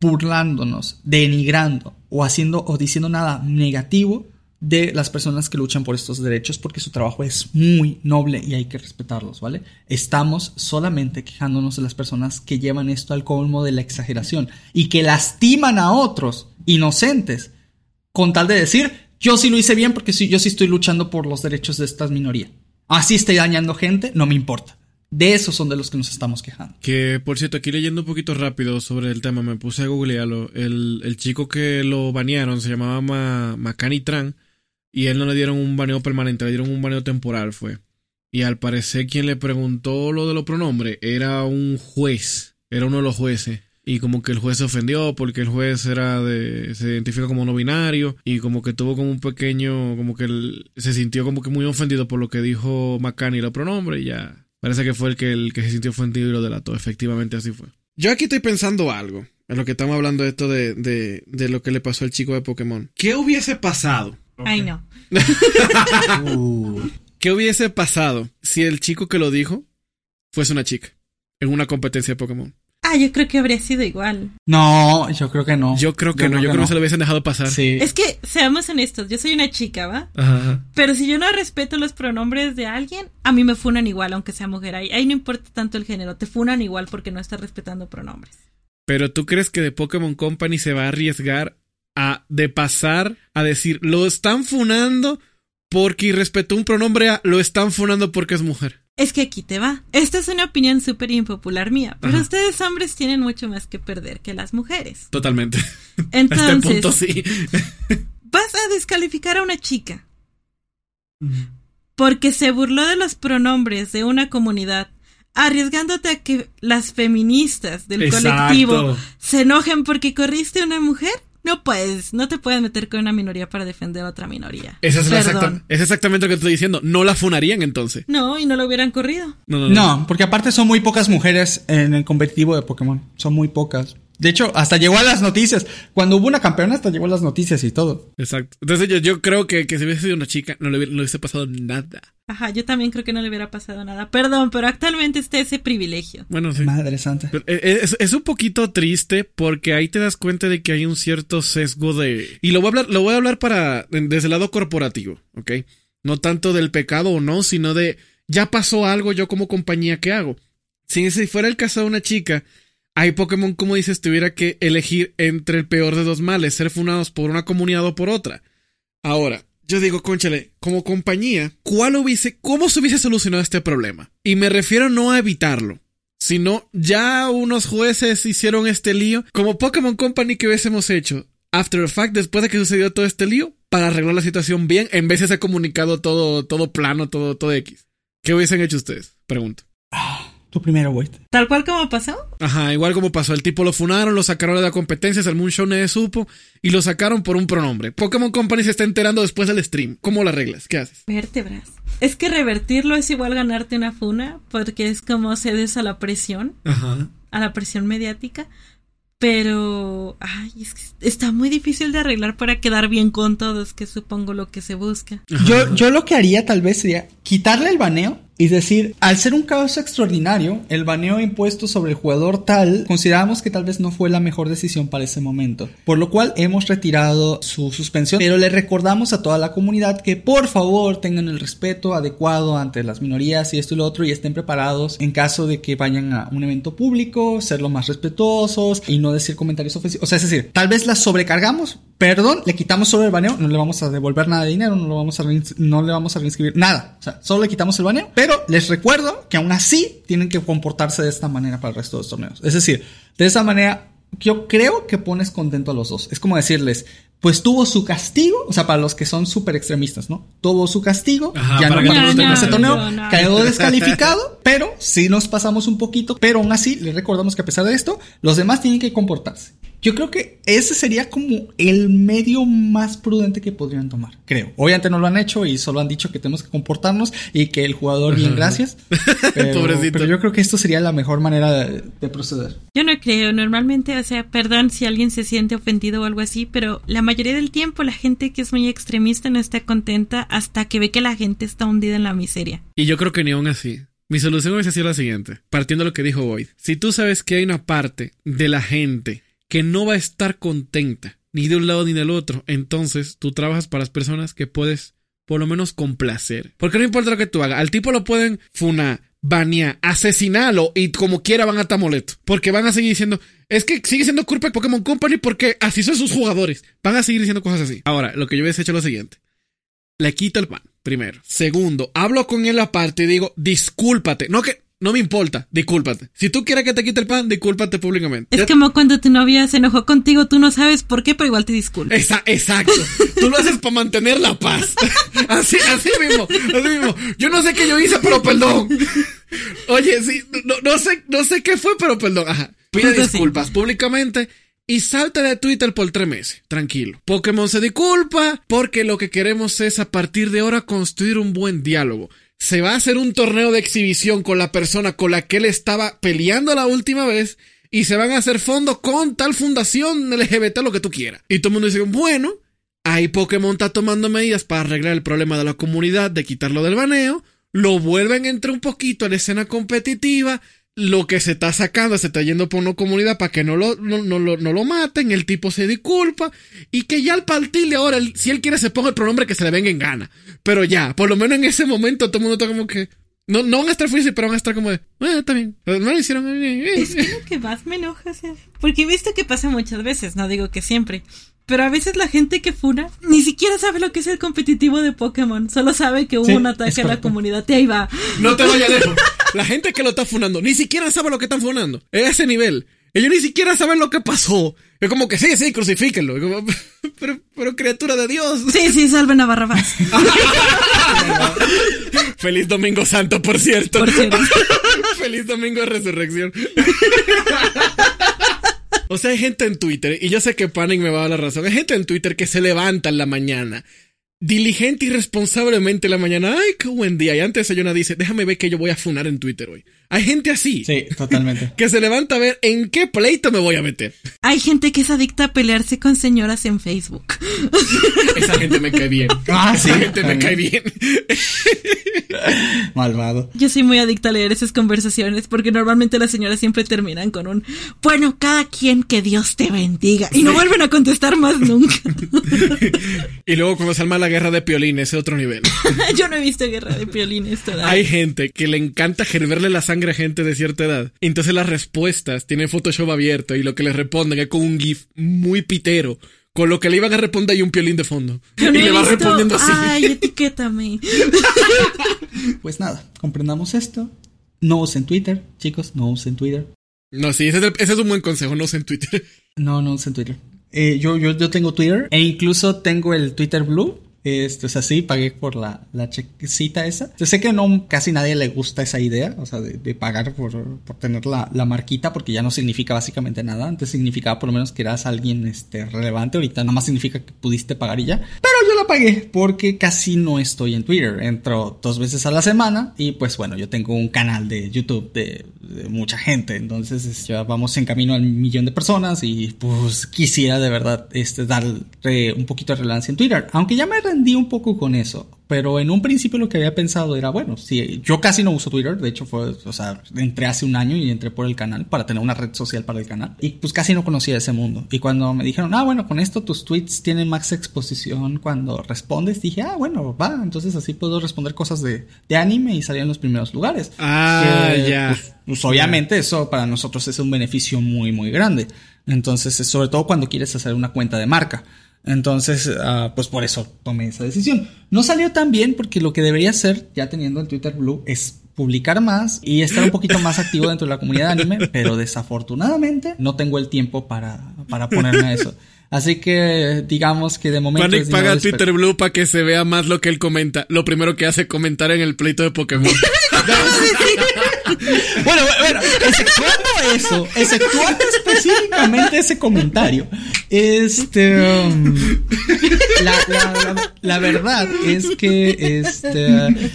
S1: burlándonos, denigrando o haciendo o diciendo nada negativo de las personas que luchan por estos derechos porque su trabajo es muy noble y hay que respetarlos, ¿vale? Estamos solamente quejándonos de las personas que llevan esto al colmo de la exageración y que lastiman a otros inocentes con tal de decir yo sí lo hice bien porque yo sí estoy luchando por los derechos de esta minoría. Así estoy dañando gente, no me importa. De esos son de los que nos estamos quejando.
S3: Que, por cierto, aquí leyendo un poquito rápido sobre el tema, me puse a googlearlo. El, el chico que lo banearon se llamaba Ma, Macani Tran y él no le dieron un baneo permanente, le dieron un baneo temporal, fue. Y al parecer quien le preguntó lo de los pronombres era un juez, era uno de los jueces y como que el juez se ofendió porque el juez era de se identifica como no binario y como que tuvo como un pequeño como que se sintió como que muy ofendido por lo que dijo McCann y los pronombres y ya parece que fue el que el que se sintió ofendido y lo delató efectivamente así fue yo aquí estoy pensando algo en lo que estamos hablando esto de, de, de lo que le pasó al chico de Pokémon ¿qué hubiese pasado?
S2: Ay no
S3: ¿qué hubiese pasado si el chico que lo dijo fuese una chica en una competencia de Pokémon?
S2: Ah, yo creo que habría sido igual.
S1: No, yo creo que no.
S3: Yo creo que no, yo creo que no se lo hubiesen dejado pasar.
S1: Sí.
S2: Es que, seamos honestos, yo soy una chica, ¿va? Ajá. Pero si yo no respeto los pronombres de alguien, a mí me funan igual, aunque sea mujer. Ahí, ahí no importa tanto el género, te funan igual porque no estás respetando pronombres.
S3: Pero tú crees que de Pokémon Company se va a arriesgar a de pasar a decir, lo están funando porque irrespetó un pronombre a lo están funando porque es mujer.
S2: Es que aquí te va. Esta es una opinión súper impopular mía, pero ustedes hombres tienen mucho más que perder que las mujeres.
S3: Totalmente. [LAUGHS]
S2: Entonces, este punto sí. [LAUGHS] vas a descalificar a una chica porque se burló de los pronombres de una comunidad arriesgándote a que las feministas del
S3: Exacto.
S2: colectivo se enojen porque corriste a una mujer. No puedes, no te puedes meter con una minoría para defender a otra minoría.
S3: Eso es, la exacta- es exactamente lo que estoy diciendo. No la funarían entonces.
S2: No, y no lo hubieran corrido.
S3: No, no, no.
S1: No, porque aparte son muy pocas mujeres en el competitivo de Pokémon. Son muy pocas. De hecho, hasta llegó a las noticias. Cuando hubo una campeona, hasta llegó a las noticias y todo.
S3: Exacto. Entonces yo, yo creo que, que si hubiese sido una chica, no le, hubiera- no le hubiese pasado nada.
S2: Ajá, yo también creo que no le hubiera pasado nada. Perdón, pero actualmente está ese privilegio.
S3: Bueno, sí.
S1: Madre santa.
S3: Pero, eh, Es, es un poquito triste porque ahí te das cuenta de que hay un cierto sesgo de... Y lo voy a hablar, lo voy a hablar para desde el lado corporativo, ¿ok? No tanto del pecado o no, sino de ya pasó algo, yo como compañía, ¿qué hago? Si si fuera el caso de una chica, hay Pokémon, como dices, tuviera que elegir entre el peor de dos males, ser funados por una comunidad o por otra. Ahora, yo digo, conchale, como compañía, ¿cuál hubiese, cómo se hubiese solucionado este problema? Y me refiero no a evitarlo, sino ya unos jueces hicieron este lío, como Pokémon Company que hubiésemos hecho after the fact, después de que sucedió todo este lío, para arreglar la situación bien, en vez de ese comunicado todo, todo plano, todo, todo X. ¿Qué hubiesen hecho ustedes? Pregunto.
S1: Tú primero, güey.
S2: Tal cual como pasó.
S3: Ajá, igual como pasó, el tipo lo funaron, lo sacaron de la competencia, el Moon nadie supo, y lo sacaron por un pronombre. Pokémon Company se está enterando después del stream. ¿Cómo lo arreglas? ¿Qué haces?
S2: Vértebras. Es que revertirlo es igual ganarte una funa, porque es como cedes a la presión,
S3: Ajá.
S2: a la presión mediática. Pero, ay, es que está muy difícil de arreglar para quedar bien con todos, que supongo lo que se busca.
S1: Yo, yo lo que haría tal vez sería quitarle el baneo y decir, al ser un caso extraordinario, el baneo impuesto sobre el jugador tal, consideramos que tal vez no fue la mejor decisión para ese momento. Por lo cual hemos retirado su suspensión, pero le recordamos a toda la comunidad que por favor tengan el respeto adecuado ante las minorías y esto y lo otro y estén preparados en caso de que vayan a un evento público, ser lo más respetuosos y no decir comentarios ofensivos. O sea, es decir, tal vez las sobrecargamos, perdón, le quitamos solo el baneo, no le vamos a devolver nada de dinero, no, lo vamos a no le vamos a reinscribir nada. O sea, solo le quitamos el baneo, pero les recuerdo que aún así tienen que comportarse de esta manera para el resto de los torneos. Es decir, de esa manera yo creo que pones contento a los dos. Es como decirles, pues tuvo su castigo, o sea, para los que son súper extremistas, ¿no? Tuvo su castigo,
S3: Ajá,
S1: ya no participó en ese torneo,
S2: no, no.
S1: quedó descalificado, [LAUGHS] pero sí nos pasamos un poquito, pero aún así les recordamos que a pesar de esto, los demás tienen que comportarse. Yo creo que ese sería como el medio más prudente que podrían tomar, creo. Obviamente no lo han hecho y solo han dicho que tenemos que comportarnos y que el jugador bien gracias. [LAUGHS] Pero,
S3: Pobrecito.
S1: pero yo creo que esto sería la mejor manera de, de proceder.
S2: Yo no creo, normalmente, o sea, perdón si alguien se siente ofendido o algo así, pero la mayoría del tiempo la gente que es muy extremista no está contenta hasta que ve que la gente está hundida en la miseria.
S3: Y yo creo que ni aún así. Mi solución hubiese sido la siguiente, partiendo de lo que dijo Boyd. Si tú sabes que hay una parte de la gente que no va a estar contenta, ni de un lado ni del otro, entonces tú trabajas para las personas que puedes por lo menos complacer. Porque no importa lo que tú hagas, al tipo lo pueden funar, banear, asesinarlo y como quiera van a estar. Porque van a seguir diciendo, es que sigue siendo culpa de Pokémon Company porque así son sus jugadores. Van a seguir diciendo cosas así. Ahora, lo que yo hubiese hecho es lo siguiente. Le quito el pan, primero. Segundo, hablo con él aparte y digo, discúlpate. No que, no me importa, discúlpate. Si tú quieres que te quite el pan, discúlpate públicamente.
S2: Es
S3: Ya-
S2: como cuando tu novia se enojó contigo, tú no sabes por qué, pero igual te disculpas.
S3: Esa- exacto. [LAUGHS] Tú lo haces para mantener la paz. [LAUGHS] Así, así mismo, así mismo. Yo no sé qué yo hice, pero perdón. Oye, sí, no, no sé, no sé qué fue, pero perdón. Ajá. Pide
S2: Pues
S3: disculpas públicamente y salta de Twitter por tres meses. Tranquilo. Pokémon se disculpa porque lo que queremos es a partir de ahora construir un buen diálogo. Se va a hacer un torneo de exhibición con la persona con la que él estaba peleando la última vez y se van a hacer fondos con tal fundación LGBT, lo que tú quieras. Y todo el mundo dice, bueno, ahí Pokémon está tomando medidas para arreglar el problema de la comunidad, de quitarlo del baneo, lo vuelven a entrar un poquito a la escena competitiva, lo que se está sacando se está yendo por una comunidad para que no lo, no, no lo, no lo maten, el tipo se disculpa y que ya al partir de ahora, si él quiere se ponga el pronombre que se le venga en gana. Pero ya, por lo menos en ese momento todo el mundo está como que... No, no van a estar felices, pero van a estar como de... Bueno, está bien. No lo hicieron... eh, eh,
S2: Es que lo que más me enoja, sea, porque he visto que pasa muchas veces, no digo que siempre, pero a veces la gente que funa ni siquiera sabe lo que es el competitivo de Pokémon, solo sabe que hubo
S1: Sí,
S2: un ataque a la comunidad y ahí va.
S3: No te vayas lejos. [LAUGHS] La gente que lo está funando ni siquiera sabe lo que están funando. Es ese nivel. Ellos ni siquiera saben lo que pasó. Es como que sí, sí, crucifíquenlo. Es como, [LAUGHS] pero, pero criatura de Dios.
S2: Sí, sí, salven a Barrabás. [LAUGHS]
S3: Feliz Domingo Santo, por cierto.
S2: Por cierto.
S3: Feliz domingo de resurrección. O sea, hay gente en Twitter, y yo sé que Panic me va a dar la razón, hay gente en Twitter que se levanta en la mañana, diligente y responsablemente en la mañana, ay, qué buen día, y antes desayunar dice, déjame ver que yo voy a funar en Twitter hoy. Hay gente así.
S1: Sí, totalmente. [LAUGHS]
S3: Que se levanta a ver en qué pleito me voy a meter.
S2: Hay gente que es adicta a pelearse con señoras en Facebook. [LAUGHS]
S3: Esa gente me cae bien.
S1: Ah,
S3: Esa
S1: sí,
S3: gente me cae bien. [LAUGHS]
S1: Malvado.
S2: Yo soy muy adicta a leer esas conversaciones porque normalmente las señoras siempre terminan con un bueno, cada quien que Dios te bendiga y no vuelven a contestar más nunca.
S3: Y luego cuando se arma la guerra de piolín, ese otro nivel.
S2: Yo no he visto guerra de piolines todavía.
S3: Hay gente que le encanta gerberle la sangre a gente de cierta edad. Entonces las respuestas tienen Photoshop abierto y lo que le responden es con un GIF muy pitero. Con lo que le iban a responder y un piolín de fondo.
S2: Yo no
S3: y le va
S2: visto-
S3: respondiendo así.
S2: Ay, etiquétame. [LAUGHS]
S1: Pues nada, comprendamos esto. No usen Twitter, chicos, no usen Twitter.
S3: No, sí, ese es, el- ese es un buen consejo, no sé en Twitter.
S1: No, no usen Twitter. Eh, yo, yo, yo tengo Twitter e incluso tengo el Twitter Blue. Este, o sea, sí, pagué por la, la chequecita esa. Yo sé que no casi nadie le gusta esa idea, o sea, de, de pagar por, por tener la, la marquita, porque ya no significa básicamente nada. Antes significaba por lo menos que eras alguien este, relevante, ahorita nada más significa que pudiste pagar y ya. Pero yo la pagué porque casi no estoy en Twitter. Entro dos veces a la semana y pues bueno, yo tengo un canal de YouTube de, de mucha gente, entonces es- ya vamos en camino al millón de personas y pues quisiera de verdad este, darle un poquito de relevancia en Twitter, aunque ya me rendí un poco con eso. Pero en un principio lo que había pensado era, bueno, sí, yo casi no uso Twitter, de hecho fue, o sea, entré hace un año y entré por el canal para tener una red social para el canal y pues casi no conocía ese mundo. Y cuando me dijeron, ah, bueno, con esto tus tweets tienen más exposición cuando respondes, dije, ah, bueno, va, entonces así puedo responder cosas de, de anime y salir en los primeros lugares.
S3: Ah, ya.
S1: Pues, pues, obviamente eso para nosotros es un beneficio muy, muy grande. Entonces, es sobre todo cuando quieres hacer una cuenta de marca. Entonces, ah, pues por eso tomé esa decisión. No salió tan bien porque lo que debería hacer, ya teniendo el Twitter Blue, es publicar más y estar un poquito más activo dentro de la comunidad de anime, [LAUGHS] pero desafortunadamente no tengo el tiempo para, para ponerme a eso. Así que digamos que de momento...
S3: Panic paga
S1: dinero
S3: Twitter Blue para que se vea más lo que él comenta. Lo primero que hace es comentar en el pleito de Pokémon. [LAUGHS]
S1: Bueno, bueno, exceptuando eso, exceptuando específicamente ese comentario, este, um, la, la- la- la verdad es que este,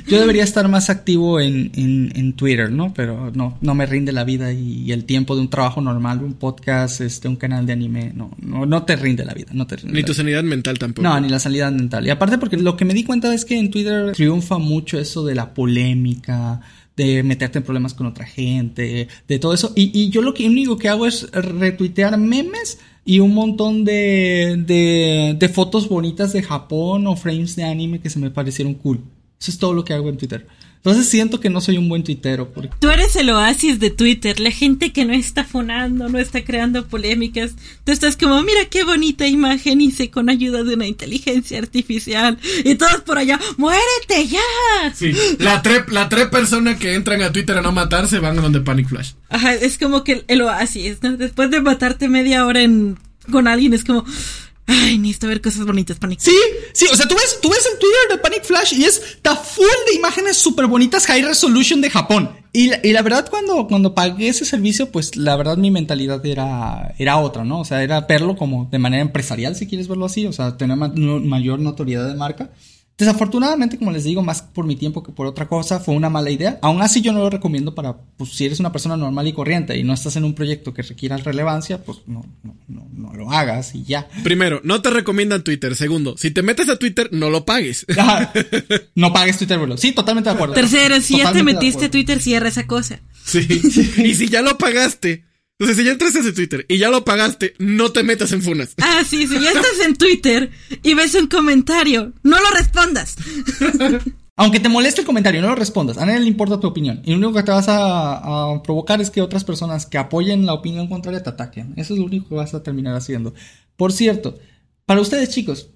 S1: yo debería estar más activo en, en- en Twitter, ¿no? Pero no, no me rinde la vida y, el tiempo de un trabajo normal, un podcast, este, un canal de anime, no, no, no te rinde la vida, no te rinde
S3: Ni
S1: la
S3: tu
S1: vida.
S3: sanidad mental tampoco.
S1: No, ni la salida mental. Y aparte porque lo que me di cuenta es que en Twitter triunfa mucho eso de la polémica, de meterte en problemas con otra gente, de todo eso. Y, y yo lo que único que hago es retuitear memes y un montón de, de, de fotos bonitas de Japón o frames de anime que se me parecieron cool. Eso es todo lo que hago en Twitter. Entonces siento que no soy un buen tuitero. Porque...
S2: Tú eres el oasis de Twitter, la gente que no está fonando, no está creando polémicas. Tú estás como, mira qué bonita imagen hice con ayuda de una inteligencia artificial. Y todos por allá, muérete ya.
S3: Sí. La tres, la tres personas que entran a Twitter a no matarse van a donde Panic Flash.
S2: Ajá, es como que el, el oasis, ¿no? Después de matarte media hora en, con alguien, es como, ay, necesito ver cosas bonitas, Panic.
S1: Sí, sí, o sea, tú ves, tú ves el Twitter de Panic Flash y es está full de imágenes súper bonitas high resolution de Japón. Y la, y la verdad, cuando, cuando pagué ese servicio, pues la verdad mi mentalidad era, era otra, ¿no? O sea, era verlo como de manera empresarial, si quieres verlo así, o sea, tener mayor notoriedad de marca. Desafortunadamente, como les digo, más por mi tiempo que por otra cosa, fue una mala idea. Aún así, yo no lo recomiendo para, pues, si eres una persona normal y corriente y no estás en un proyecto que requiera relevancia, pues no, no, no, no lo hagas y ya.
S3: Primero, no te recomiendan Twitter. Segundo, si te metes a Twitter, no lo pagues. [LAUGHS]
S1: Ajá. No pagues Twitter, bro. Sí, totalmente de acuerdo.
S2: Tercero, si ya te metiste a. Twitter, cierra esa cosa.
S3: Sí. [LAUGHS] Y si ya lo pagaste. Entonces, si ya entraste ese Twitter y ya lo pagaste, no te metas en funas.
S2: Ah, sí, si ya estás en Twitter y ves un comentario, no lo respondas. [LAUGHS]
S1: Aunque te moleste el comentario, no lo respondas. A nadie le importa tu opinión. Y lo único que te vas a, a provocar es que otras personas que apoyen la opinión contraria te ataquen. Eso es lo único que vas a terminar haciendo. Por cierto, para ustedes, chicos,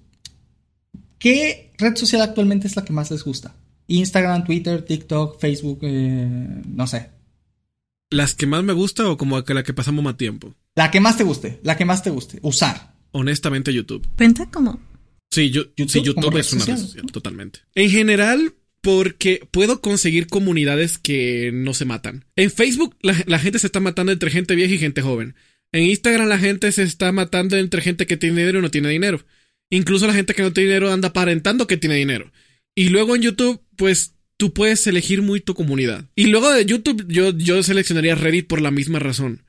S1: ¿qué red social actualmente es la que más les gusta? Instagram, Twitter, TikTok, Facebook, eh, no sé.
S3: ¿Las que más me gusta o como la que pasamos más tiempo?
S1: La que más te guste, la que más te guste. Usar.
S3: Honestamente, YouTube.
S2: Cuenta como.
S3: Sí, yo,
S1: YouTube
S3: sí, es una red
S1: social.
S3: social, totalmente. En general, porque puedo conseguir comunidades que no se matan. En Facebook la, la, gente se está matando entre gente vieja y gente joven. En Instagram la gente se está matando entre gente que tiene dinero y no tiene dinero. Incluso la gente que no tiene dinero anda aparentando que tiene dinero. Y luego en YouTube, pues tú puedes elegir muy tu comunidad. Y luego de YouTube yo, yo seleccionaría Reddit por la misma razón.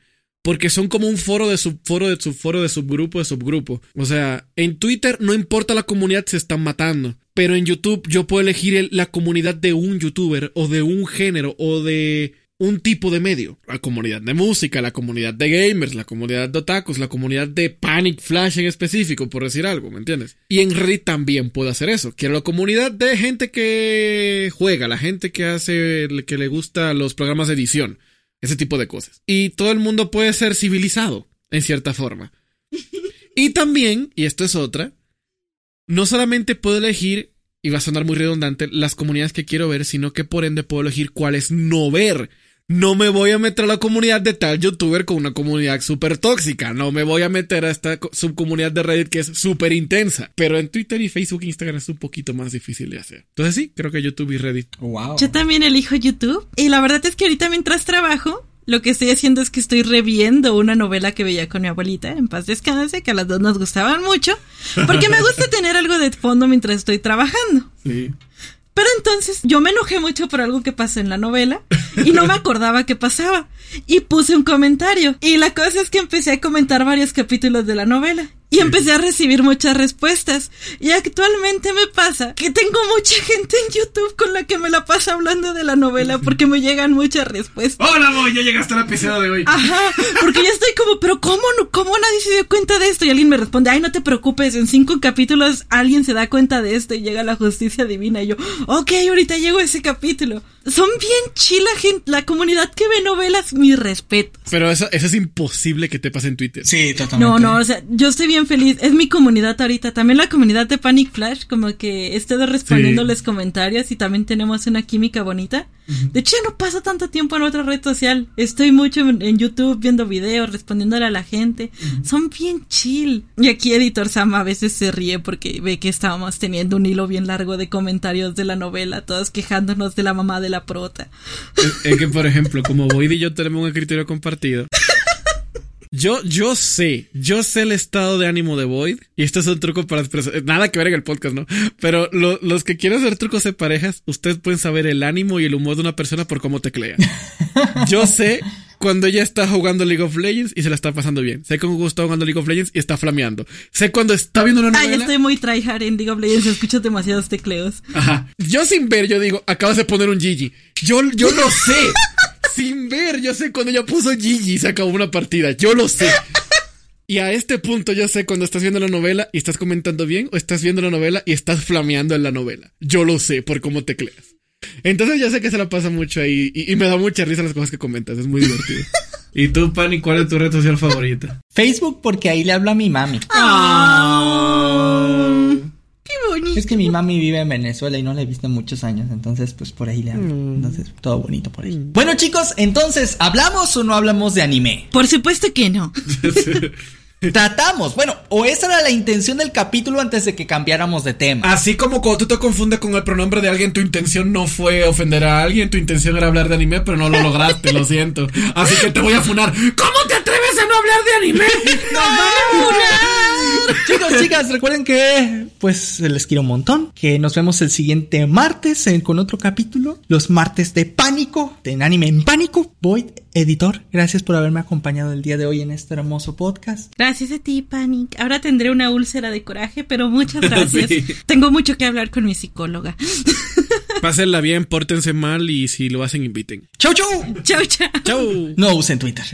S3: Porque son como un foro de subforo de subforo de subgrupo de subgrupo. O sea, en Twitter no importa la comunidad, se están matando. Pero en YouTube yo puedo elegir el, la comunidad de un youtuber o de un género o de un tipo de medio. La comunidad de música, la comunidad de gamers, la comunidad de otakus, la comunidad de Panic Flash en específico, por decir algo, ¿me entiendes? Y en Reddit también puedo hacer eso. Quiero la comunidad de gente que juega, la gente que hace, que le gusta los programas de edición, ese tipo de cosas. Y todo el mundo puede ser civilizado, en cierta forma. Y también, y esto es otra, no solamente puedo elegir, y va a sonar muy redundante, las comunidades que quiero ver, sino que por ende puedo elegir cuáles no ver no me voy a meter a la comunidad de tal youtuber con una comunidad súper tóxica. No me voy a meter a esta subcomunidad de Reddit que es súper intensa. Pero en Twitter y Facebook e Instagram es un poquito más difícil de hacer. Entonces sí, creo que YouTube y Reddit.
S1: Wow.
S2: Yo también elijo YouTube. Y la verdad es que ahorita mientras trabajo, lo que estoy haciendo es que estoy reviendo una novela que veía con mi abuelita, en paz descanse, que a las dos nos gustaban mucho. Porque me gusta tener algo de fondo mientras estoy trabajando.
S3: Sí.
S2: Pero entonces yo me enojé mucho por algo que pasó en la novela y no me [LAUGHS] acordaba qué pasaba. Y puse un comentario. Y la cosa es que empecé a comentar varios capítulos de la novela. Y empecé a recibir muchas respuestas. Y actualmente me pasa que tengo mucha gente en YouTube con la que me la pasa hablando de la novela porque me llegan muchas respuestas.
S3: Hola, Boy, ya llegaste al episodio de hoy.
S2: Ajá, porque yo estoy como, pero ¿cómo, no, ¿cómo nadie se dio cuenta de esto? Y alguien me responde, ay, no te preocupes, en cinco capítulos alguien se da cuenta de esto y llega la justicia divina. Y yo, ok, ahorita llego a ese capítulo. Son bien chila, gente, la comunidad que ve novelas, mi respeto.
S3: Pero eso, eso es imposible que te pase en Twitter.
S1: Sí, totalmente.
S2: No, no, o sea, yo estoy bien feliz. Es mi comunidad ahorita. También la comunidad de Panic Flash, como que he estado respondiéndoles
S3: Sí.
S2: comentarios y también tenemos una química bonita. De hecho, ya no paso tanto tiempo en otra red social. Estoy mucho en, en YouTube viendo videos, respondiéndole a la gente. Son bien chill. Y aquí Editor Sam a veces se ríe porque ve que estábamos teniendo un hilo bien largo de comentarios de la novela, todos quejándonos de la mamá de la prota.
S3: Es, que, por ejemplo, como Boyd y yo tenemos un escritorio compartido. Yo, yo sé, yo sé el estado de ánimo de Void. Y esto es un truco para las personas. Nada que ver en el podcast, ¿no? Pero lo- los que quieren hacer trucos de parejas, ustedes pueden saber el ánimo y el humor de una persona por cómo teclea. Yo sé cuando ella está jugando League of Legends y se la está pasando bien. Sé cuando Hugo está jugando League of Legends y está flameando. Sé cuando está viendo una
S2: Ay,
S3: novela.
S2: estoy muy tryhard en League of Legends, escucho demasiados tecleos.
S3: Ajá. Yo sin ver, yo digo, acabas de poner un Gigi. Yo, yo lo sé. [LAUGHS] sin ver, yo sé cuando ella puso Gigi y se acabó una partida. Yo lo sé. Y a este punto yo sé cuando estás viendo la novela y estás comentando bien o estás viendo la novela y estás flameando en la novela. Yo lo sé por cómo tecleas. Entonces ya sé que se la pasa mucho ahí y, y me da mucha risa las cosas que comentas. Es muy divertido. [LAUGHS] ¿Y tú, Pani, cuál es tu red social favorita?
S1: Facebook porque ahí le hablo a mi mami.
S2: Qué bonito.
S1: Es que mi mami vive en Venezuela y no la he visto en muchos años, entonces pues por ahí le hablo. Entonces, todo bonito por ahí. Bueno chicos, entonces, ¿hablamos o no hablamos de anime?
S2: Por supuesto que no. [LAUGHS] [LAUGHS]
S1: Tratamos, bueno, o esa era la intención del capítulo antes de que cambiáramos de tema.
S3: Así como cuando tú te confundes con el pronombre de alguien, tu intención no fue ofender a alguien, tu intención era hablar de anime, pero no lo lograste, lo siento. Así que te voy a funar. ¿Cómo te atreves a no hablar de anime? [LAUGHS]
S1: Chicos, chicas, recuerden que pues les quiero un montón, que nos vemos el siguiente martes en- con otro capítulo, los martes de pánico, de anime en pánico. Void, editor, gracias por haberme acompañado el día de hoy en este hermoso podcast.
S2: Gracias a ti, Panic. Ahora tendré una úlcera de coraje, pero muchas [LAUGHS] gracias.
S3: Sí.
S2: Tengo mucho que hablar con mi psicóloga. [LAUGHS]
S3: Pásenla bien, pórtense mal y si lo hacen, inviten.
S1: Chau, chau.
S2: chau, chau.
S3: Chau.
S1: No usen Twitter.